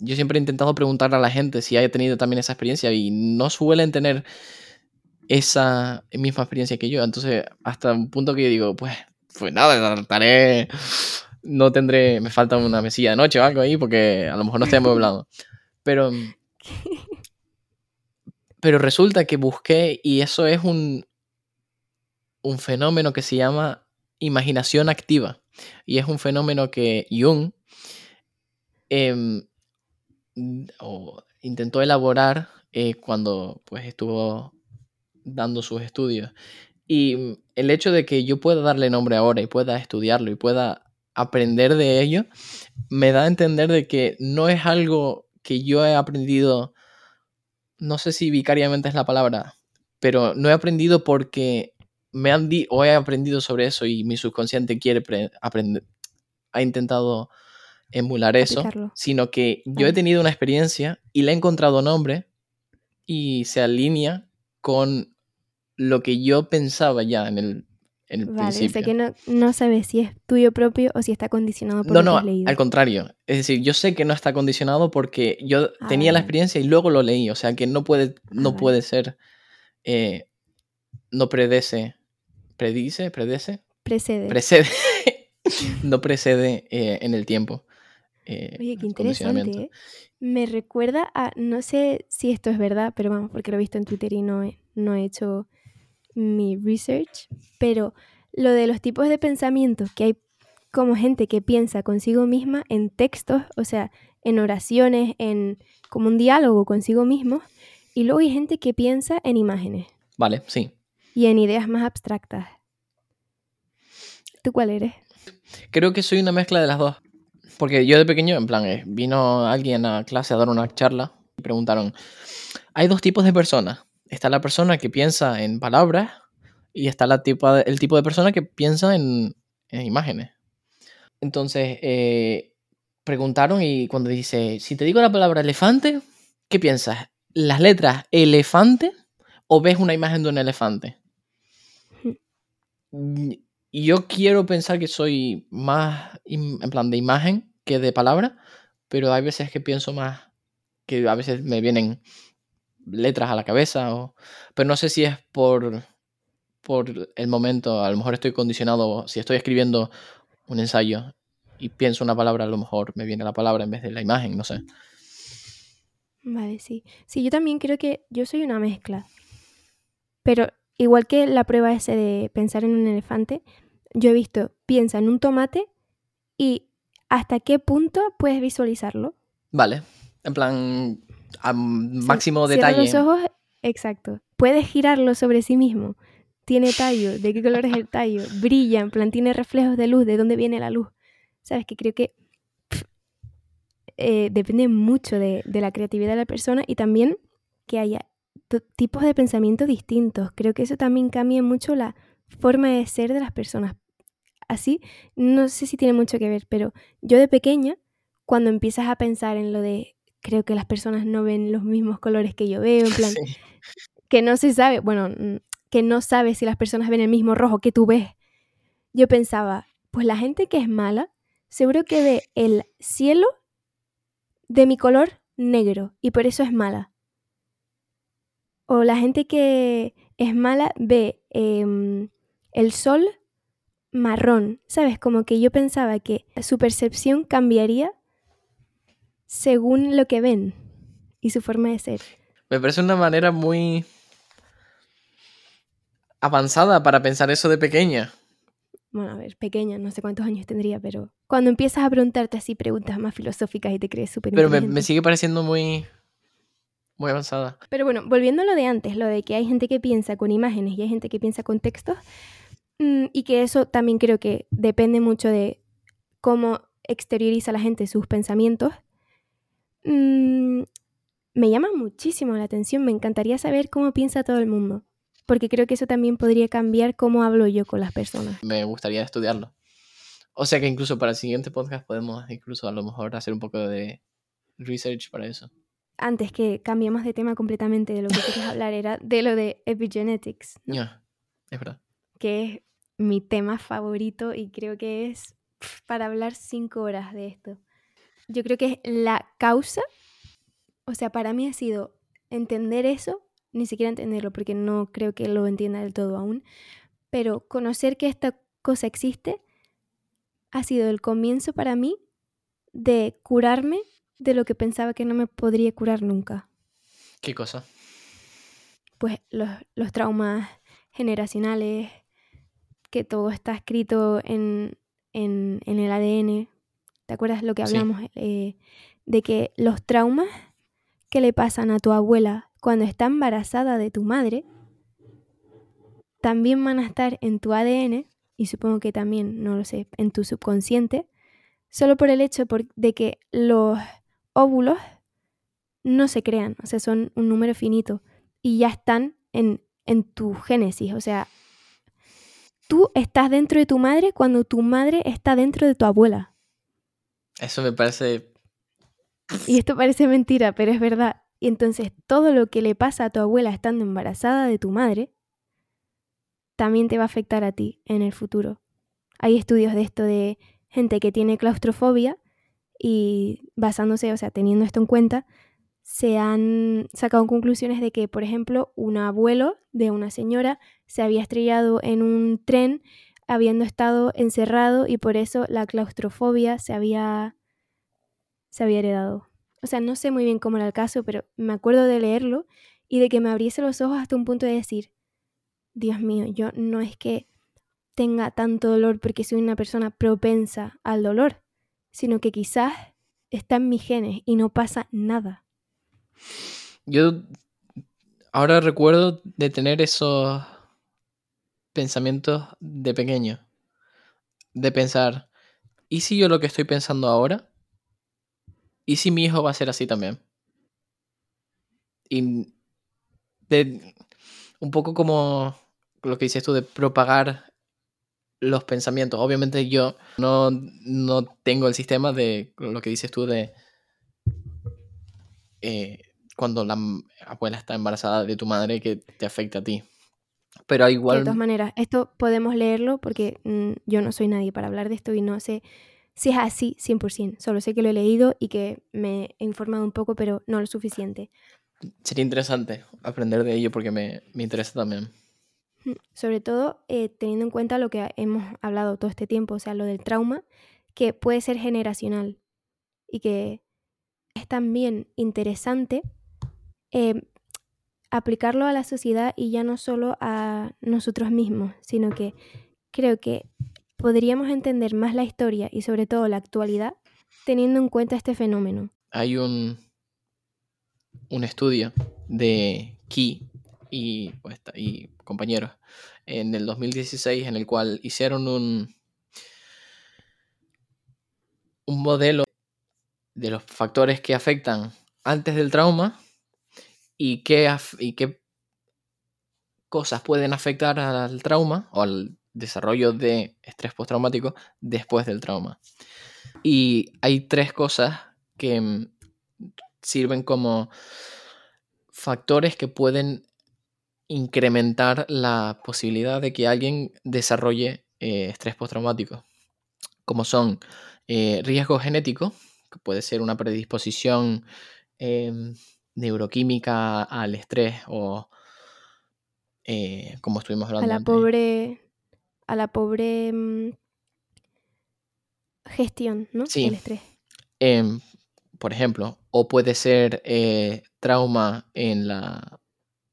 Speaker 2: Yo siempre he intentado preguntarle a la gente si haya tenido también esa experiencia y no suelen tener esa misma experiencia que yo. Entonces, hasta un punto que yo digo, pues, pues nada, estaré... No tendré... Me falta una mesilla de noche o algo ahí porque a lo mejor no estoy amueblado. Pero... Pero resulta que busqué y eso es un, un fenómeno que se llama imaginación activa. Y es un fenómeno que Jung em, o intentó elaborar eh, cuando pues, estuvo dando sus estudios. Y mm, el hecho de que yo pueda darle nombre ahora y pueda estudiarlo y pueda aprender de ello, me da a entender de que no es algo que yo he aprendido, no sé si vicariamente es la palabra, pero no he aprendido porque me han di o he aprendido sobre eso y mi subconsciente quiere aprender, ha intentado emular eso,
Speaker 1: Aplicarlo.
Speaker 2: sino que yo he
Speaker 1: Vale.
Speaker 2: tenido una experiencia y le he encontrado nombre y se alinea con lo que yo pensaba ya en el, en el
Speaker 1: Vale, o
Speaker 2: principio.
Speaker 1: sea que no, no sabes si es tuyo propio o si está condicionado por
Speaker 2: No,
Speaker 1: lo
Speaker 2: no,
Speaker 1: que has leído.
Speaker 2: al contrario. Es decir, yo sé que no está condicionado porque yo
Speaker 1: Ah,
Speaker 2: tenía la experiencia y luego lo leí. O sea que no puede, no
Speaker 1: vale.
Speaker 2: puede ser. eh, no predece. ¿Predice? ¿Predece?
Speaker 1: Precede.
Speaker 2: Precede. no precede eh, en el tiempo. Eh,
Speaker 1: Oye, qué interesante, ¿eh? Me recuerda a, no sé si esto es verdad, pero vamos, porque lo he visto en Twitter y no he, no he hecho mi research, pero lo de los tipos de pensamientos que hay como gente que piensa consigo misma en textos, o sea, en oraciones, en como un diálogo consigo mismo, y luego hay gente que piensa en imágenes
Speaker 2: Vale, sí.
Speaker 1: y en ideas más abstractas. ¿Tú cuál eres?
Speaker 2: Creo que soy una mezcla de las dos. Porque yo de pequeño, en plan, eh, vino alguien a clase a dar una charla y preguntaron, hay dos tipos de personas, está la persona que piensa en palabras y está la el tipo de persona que piensa en, en imágenes. Entonces, eh, preguntaron y cuando dice, si te digo la palabra elefante, ¿qué piensas? ¿Las letras elefante o ves una imagen de un elefante? Y yo quiero pensar que soy más en plan de imagen que de palabra, pero hay veces que pienso más que a veces me vienen letras a la cabeza, o, pero no sé si es por, por el momento, a lo mejor estoy condicionado, si estoy escribiendo un ensayo y pienso una palabra, a lo mejor me viene la palabra en vez de la imagen, no sé.
Speaker 1: Vale, sí. Sí, yo también creo que yo soy una mezcla. Pero igual que la prueba ese de pensar en un elefante, yo he visto, piensa en un tomate y hasta qué punto puedes visualizarlo.
Speaker 2: Vale, en plan, a máximo detalle.
Speaker 1: los ojos, exacto. Puedes girarlo sobre sí mismo. Tiene tallo, ¿de qué color es el tallo? Brilla, en plan, tiene reflejos de luz, ¿de dónde viene la luz? ¿Sabes? Que creo que eh, depende mucho de, de, la creatividad de la persona y también que haya tipos de pensamiento distintos. Creo que eso también cambia mucho la forma de ser de las personas. Así, no sé si tiene mucho que ver, pero yo de pequeña, cuando empiezas a pensar en lo de creo que las personas no ven los mismos colores que yo veo, en plan, que no se sabe, bueno, que no sabes si las personas ven el mismo rojo que tú ves. Yo pensaba, pues la gente que es mala, seguro que ve el cielo de mi color negro y por eso es mala. O la gente que es mala ve em, el sol marrón, ¿sabes? Como que yo pensaba que su percepción cambiaría según lo que ven y su forma de ser.
Speaker 2: Me parece una manera muy avanzada para pensar eso de pequeña.
Speaker 1: Bueno, a ver, pequeña, no sé cuántos años tendría, pero cuando empiezas a preguntarte así preguntas más filosóficas y te crees súper
Speaker 2: Pero me, me, sigue pareciendo muy, muy avanzada.
Speaker 1: Pero bueno, volviendo a lo de antes, lo de que hay gente que piensa con imágenes y hay gente que piensa con textos, mm, y que eso también creo que depende mucho de cómo exterioriza la gente sus pensamientos. Mm, me llama muchísimo la atención, me encantaría saber cómo piensa todo el mundo, porque creo que eso también podría cambiar cómo hablo yo con las personas.
Speaker 2: Me gustaría estudiarlo. O sea que incluso para el siguiente podcast podemos incluso a lo mejor hacer un poco de research para eso.
Speaker 1: Antes que cambiemos de tema completamente de lo que querías hablar, era de lo de epigenetics.
Speaker 2: Ya, es verdad.
Speaker 1: Que es mi tema favorito y creo que es para hablar cinco horas de esto yo creo que es la causa, o sea, para mí ha sido entender eso, ni siquiera entenderlo porque no creo que lo entienda del todo aún, pero conocer que esta cosa existe ha sido el comienzo para mí de curarme de lo que pensaba que no me podría curar nunca.
Speaker 2: ¿Qué cosa?
Speaker 1: Pues los, los traumas generacionales, que todo está escrito en, en, en el ADN, ¿Te acuerdas lo que hablamos? Eh, de que los traumas que le pasan a tu abuela cuando está embarazada de tu madre también van a estar en tu ADN y supongo que también, no lo sé, en tu subconsciente, solo por el hecho de que los óvulos no se crean, o sea, son un número finito y ya están en, en tu génesis, o sea, tú estás dentro de tu madre cuando tu madre está dentro de tu abuela.
Speaker 2: Eso me parece...
Speaker 1: Y esto parece mentira, pero es verdad. Y entonces todo lo que le pasa a tu abuela estando embarazada de tu madre, también te va a afectar a ti en el futuro. Hay estudios de esto de gente que tiene claustrofobia y basándose, o sea, teniendo esto en cuenta, se han sacado conclusiones de que, por ejemplo, un abuelo de una señora se había estrellado en un tren habiendo estado encerrado y por eso la claustrofobia se había, se había heredado. O sea, no sé muy bien cómo era el caso, pero me acuerdo de leerlo y de que me abriese los ojos hasta un punto de decir, Dios mío, yo no es que tenga tanto dolor porque soy una persona propensa al dolor, sino que quizás está en mis genes y no pasa nada.
Speaker 2: Yo ahora recuerdo de tener esos pensamientos de pequeño. De pensar, ¿y si yo lo que estoy pensando ahora? ¿Y si mi hijo va a ser así también? Y de un poco como lo que dices tú de propagar los pensamientos. Obviamente yo no, no tengo el sistema de lo que dices tú de eh, cuando la abuela está embarazada de tu madre que te afecta a ti. Pero igual...
Speaker 1: De todas maneras, esto podemos leerlo porque mm, yo no soy nadie para hablar de esto y no sé si es así 100%. Solo sé que lo he leído y que me he informado un poco, pero no lo suficiente.
Speaker 2: Sería interesante aprender de ello porque me, me interesa también.
Speaker 1: Sobre todo eh, teniendo en cuenta lo que hemos hablado todo este tiempo, o sea, lo del trauma, que puede ser generacional y que es también interesante eh, aplicarlo a la sociedad y ya no solo a nosotros mismos, sino que creo que podríamos entender más la historia y sobre todo la actualidad teniendo en cuenta este fenómeno.
Speaker 2: Hay un, un estudio de Key y, pues, y compañeros en el 2016 en el cual hicieron un, un modelo de los factores que afectan antes del trauma y qué, y qué cosas pueden afectar al trauma o al desarrollo de estrés postraumático después del trauma. Y hay tres cosas que mm, sirven como factores que pueden incrementar la posibilidad de que alguien desarrolle eh, estrés postraumático, como son eh, riesgo genético, que puede ser una predisposición em, neuroquímica al estrés o eh, como estuvimos hablando.
Speaker 1: A la pobre, a la pobre mm, gestión, ¿no?
Speaker 2: Sí.
Speaker 1: El estrés.
Speaker 2: Em, por ejemplo, o puede ser eh, trauma en la,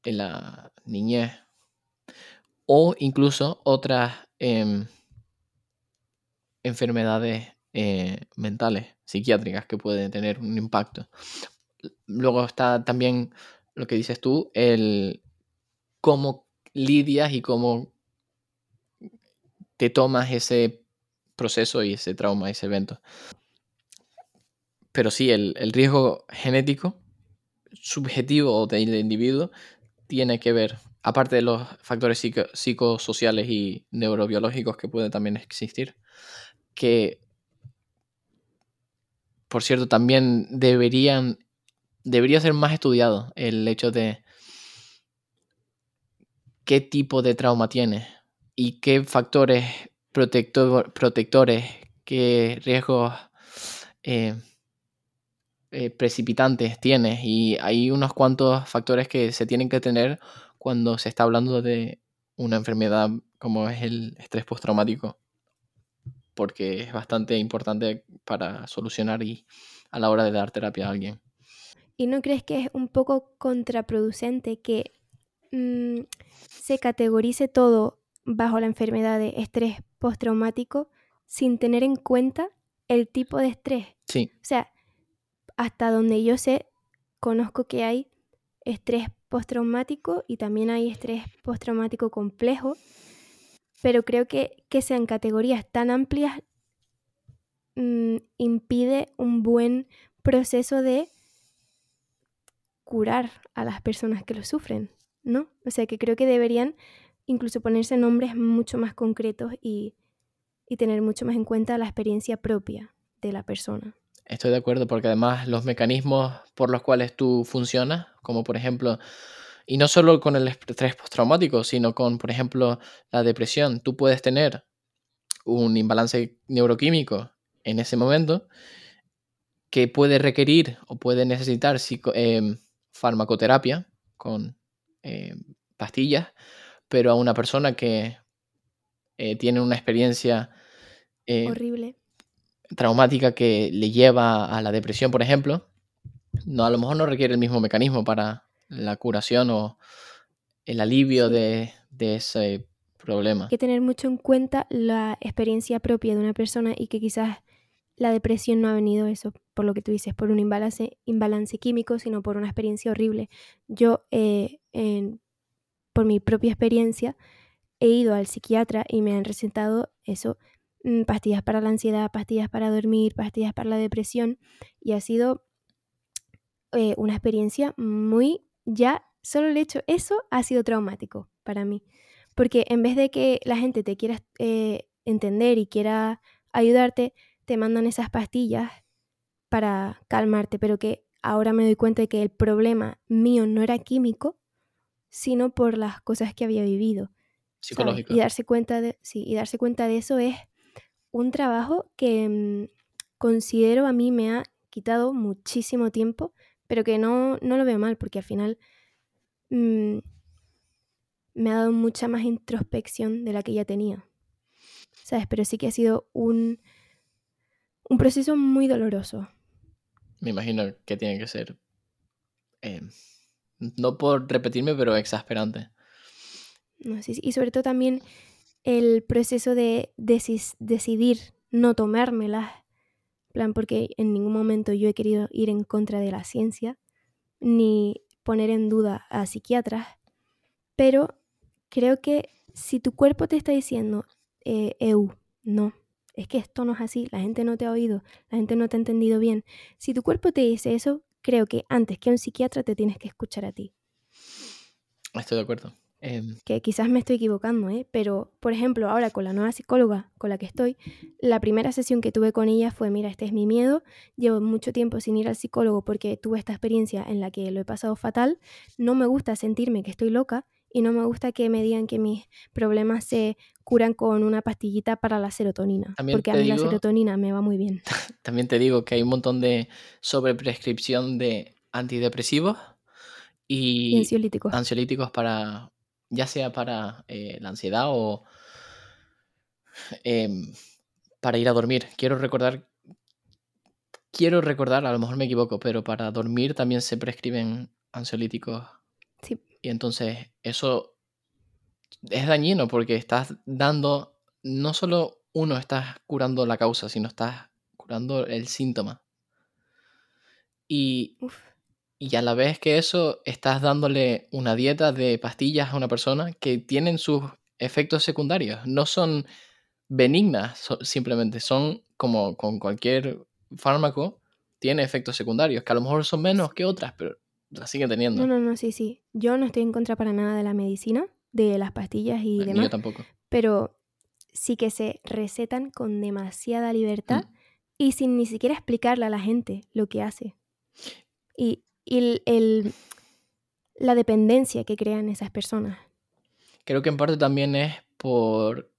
Speaker 2: en la niñez o incluso otras em, enfermedades eh, mentales, psiquiátricas que pueden tener un impacto. Luego está también lo que dices tú, el cómo lidias y cómo te tomas ese proceso y ese trauma, ese evento. Pero sí, el, riesgo genético, subjetivo del individuo, tiene que ver, aparte de los factores psicosociales y neurobiológicos que pueden también existir, que, por cierto, también deberían debería ser más estudiado el hecho de qué tipo de trauma tiene y qué factores protectores, qué riesgos eh, eh, precipitantes tiene. Y hay unos cuantos factores que se tienen que tener cuando se está hablando de una enfermedad como es el estrés postraumático, porque es bastante importante para solucionar y a la hora de dar terapia a alguien.
Speaker 1: ¿Y no crees que es un poco contraproducente que mm, se categorice todo bajo la enfermedad de estrés postraumático sin tener en cuenta el tipo de estrés?
Speaker 2: Sí.
Speaker 1: O sea, hasta donde yo sé, conozco que hay estrés postraumático y también hay estrés postraumático complejo, pero creo que que sean categorías tan amplias mm, impide un buen proceso de curar a las personas que lo sufren, ¿no? O sea que creo que deberían incluso ponerse nombres mucho más concretos y, tener mucho más en cuenta la experiencia propia de la persona.
Speaker 2: Estoy de acuerdo porque además los mecanismos por los cuales tú funcionas, como por ejemplo, y no solo con el estrés postraumático, sino con, por ejemplo, la depresión, tú puedes tener un imbalance neuroquímico en ese momento que puede requerir o puede necesitar psico, em, farmacoterapia con eh, pastillas, pero a una persona que eh, tiene una experiencia
Speaker 1: eh, horrible
Speaker 2: traumática que le lleva a la depresión, por ejemplo, no a lo mejor no requiere el mismo mecanismo para la curación o el alivio de, de ese problema.
Speaker 1: Hay que tener mucho en cuenta la experiencia propia de una persona y que quizás la depresión no ha venido eso, por lo que tú dices, por un imbalance, imbalance químico, sino por una experiencia horrible. Yo, eh, por mi propia experiencia, he ido al psiquiatra y me han recetado eso, pastillas para la ansiedad, pastillas para dormir, pastillas para la depresión, y ha sido eh, una experiencia muy ya solo el hecho, eso ha sido traumático para mí. Porque en vez de que la gente te quiera eh, entender y quiera ayudarte, te mandan esas pastillas para calmarte, pero que ahora me doy cuenta de que el problema mío no era químico, sino por las cosas que había vivido.
Speaker 2: Psicológico.
Speaker 1: Y darse cuenta de, sí, y darse cuenta de eso es un trabajo que mm, considero a mí me ha quitado muchísimo tiempo, pero que no, no lo veo mal, porque al final mm, me ha dado mucha más introspección de la que ya tenía. ¿Sabes? Pero sí que ha sido un, un proceso muy doloroso.
Speaker 2: Me imagino que tiene que ser, eh, no por repetirme, pero exasperante.
Speaker 1: No, sí, y sobre todo también el proceso de decidir no tomármelas, plan, porque en ningún momento yo he querido ir en contra de la ciencia, ni poner en duda a psiquiatras, pero creo que si tu cuerpo te está diciendo, eh, EU, no, es que esto no es así, la gente no te ha oído, la gente no te ha entendido bien, si tu cuerpo te dice eso, creo que antes que un psiquiatra te tienes que escuchar a ti.
Speaker 2: Estoy de acuerdo. Em,
Speaker 1: que quizás me estoy equivocando, ¿eh? pero por ejemplo, ahora con la nueva psicóloga con la que estoy, la primera sesión que tuve con ella fue, mira, este es mi miedo, llevo mucho tiempo sin ir al psicólogo porque tuve esta experiencia en la que lo he pasado fatal, no me gusta sentirme que estoy loca y no me gusta que me digan que mis problemas se curan con una pastillita para la serotonina, porque a mí la serotonina me va muy bien.
Speaker 2: También te digo que hay un montón de sobreprescripción de antidepresivos y,
Speaker 1: ansiolíticos.
Speaker 2: ansiolíticos para ya sea para eh, la ansiedad o em, para ir a dormir. Quiero recordar, quiero recordar, a lo mejor me equivoco, pero para dormir también se prescriben ansiolíticos.
Speaker 1: Sí.
Speaker 2: Y entonces eso es dañino porque estás dando, no solo uno estás curando la causa, sino estás curando el síntoma. Y y a la vez que eso, estás dándole una dieta de pastillas a una persona que tienen sus efectos secundarios. No son benignas, simplemente son como con cualquier fármaco, tiene efectos secundarios, que a lo mejor son menos que otras, pero las siguen teniendo.
Speaker 1: No, no, no, sí, sí. Yo no estoy en contra para nada de la medicina, de las pastillas y demás.
Speaker 2: Yo tampoco.
Speaker 1: Pero sí que se recetan con demasiada libertad mm. y sin ni siquiera explicarle a la gente lo que hace. Y y el, la dependencia que crean esas personas.
Speaker 2: Creo que en parte también es por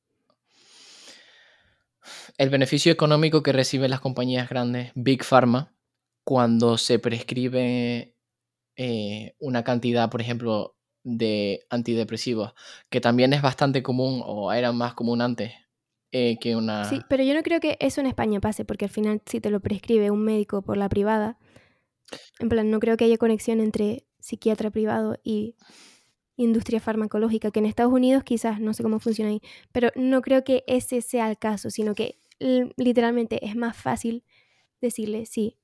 Speaker 2: el beneficio económico que reciben las compañías grandes, Big Pharma, cuando se prescribe eh, una cantidad, por ejemplo, de antidepresivos, que también es bastante común o era más común antes eh, que una...
Speaker 1: Sí, pero yo no creo que eso en España pase, porque al final si te lo prescribe un médico por la privada, en plan, no creo que haya conexión entre psiquiatra privado y industria farmacológica, que en Estados Unidos quizás, no sé cómo funciona ahí, pero no creo que ese sea el caso, sino que literalmente es más fácil decirle, sí,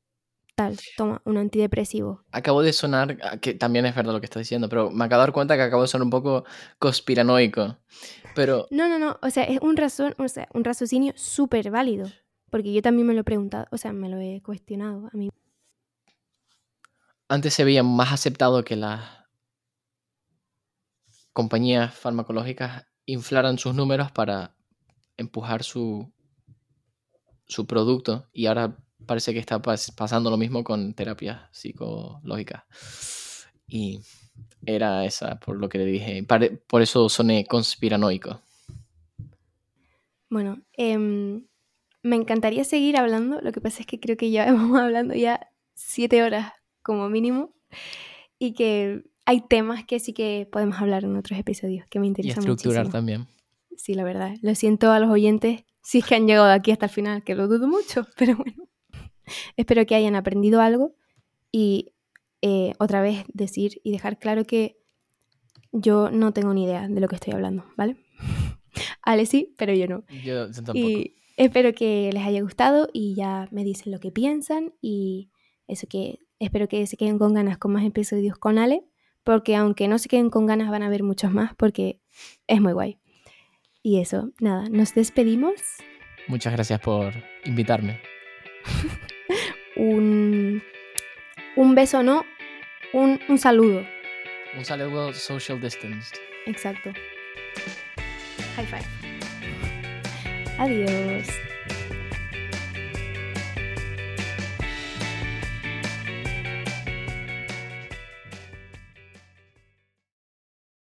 Speaker 1: tal, toma un antidepresivo.
Speaker 2: Acabo de sonar, ah, que también es verdad lo que estás diciendo, pero me acabo de dar cuenta que acabo de sonar un poco conspiranoico. Pero...
Speaker 1: No, no, no, o sea, es un, razón, o sea, un raciocinio súper válido, porque yo también me lo he preguntado, o sea, me lo he cuestionado a mí
Speaker 2: antes se veía más aceptado que las compañías farmacológicas inflaran sus números para empujar su, su producto y ahora parece que está pasando lo mismo con terapias psicológicas. Y era esa, por lo que le dije. Por eso soné conspiranoico.
Speaker 1: Bueno, em, me encantaría seguir hablando. Lo que pasa es que creo que ya vamos hablando ya siete horas como mínimo, y que hay temas que sí que podemos hablar en otros episodios que me interesan.
Speaker 2: Y estructurar también.
Speaker 1: Sí, la verdad. Lo siento a los oyentes si es que han llegado aquí hasta el final, que lo dudo mucho, pero bueno. Espero que hayan aprendido algo y eh, otra vez decir y dejar claro que yo no tengo ni idea de lo que estoy hablando, ¿vale? Ale sí, pero yo no.
Speaker 2: Yo, tampoco.
Speaker 1: Y espero que les haya gustado y ya me dicen lo que piensan y eso que Espero que se queden con ganas con más episodios con Ale, porque aunque no se queden con ganas van a haber muchos más porque es muy guay. Y eso, nada, nos despedimos.
Speaker 2: Muchas gracias por invitarme.
Speaker 1: un, un beso, no, un, un saludo.
Speaker 2: Un saludo social distanced.
Speaker 1: Exacto. High five. Adiós.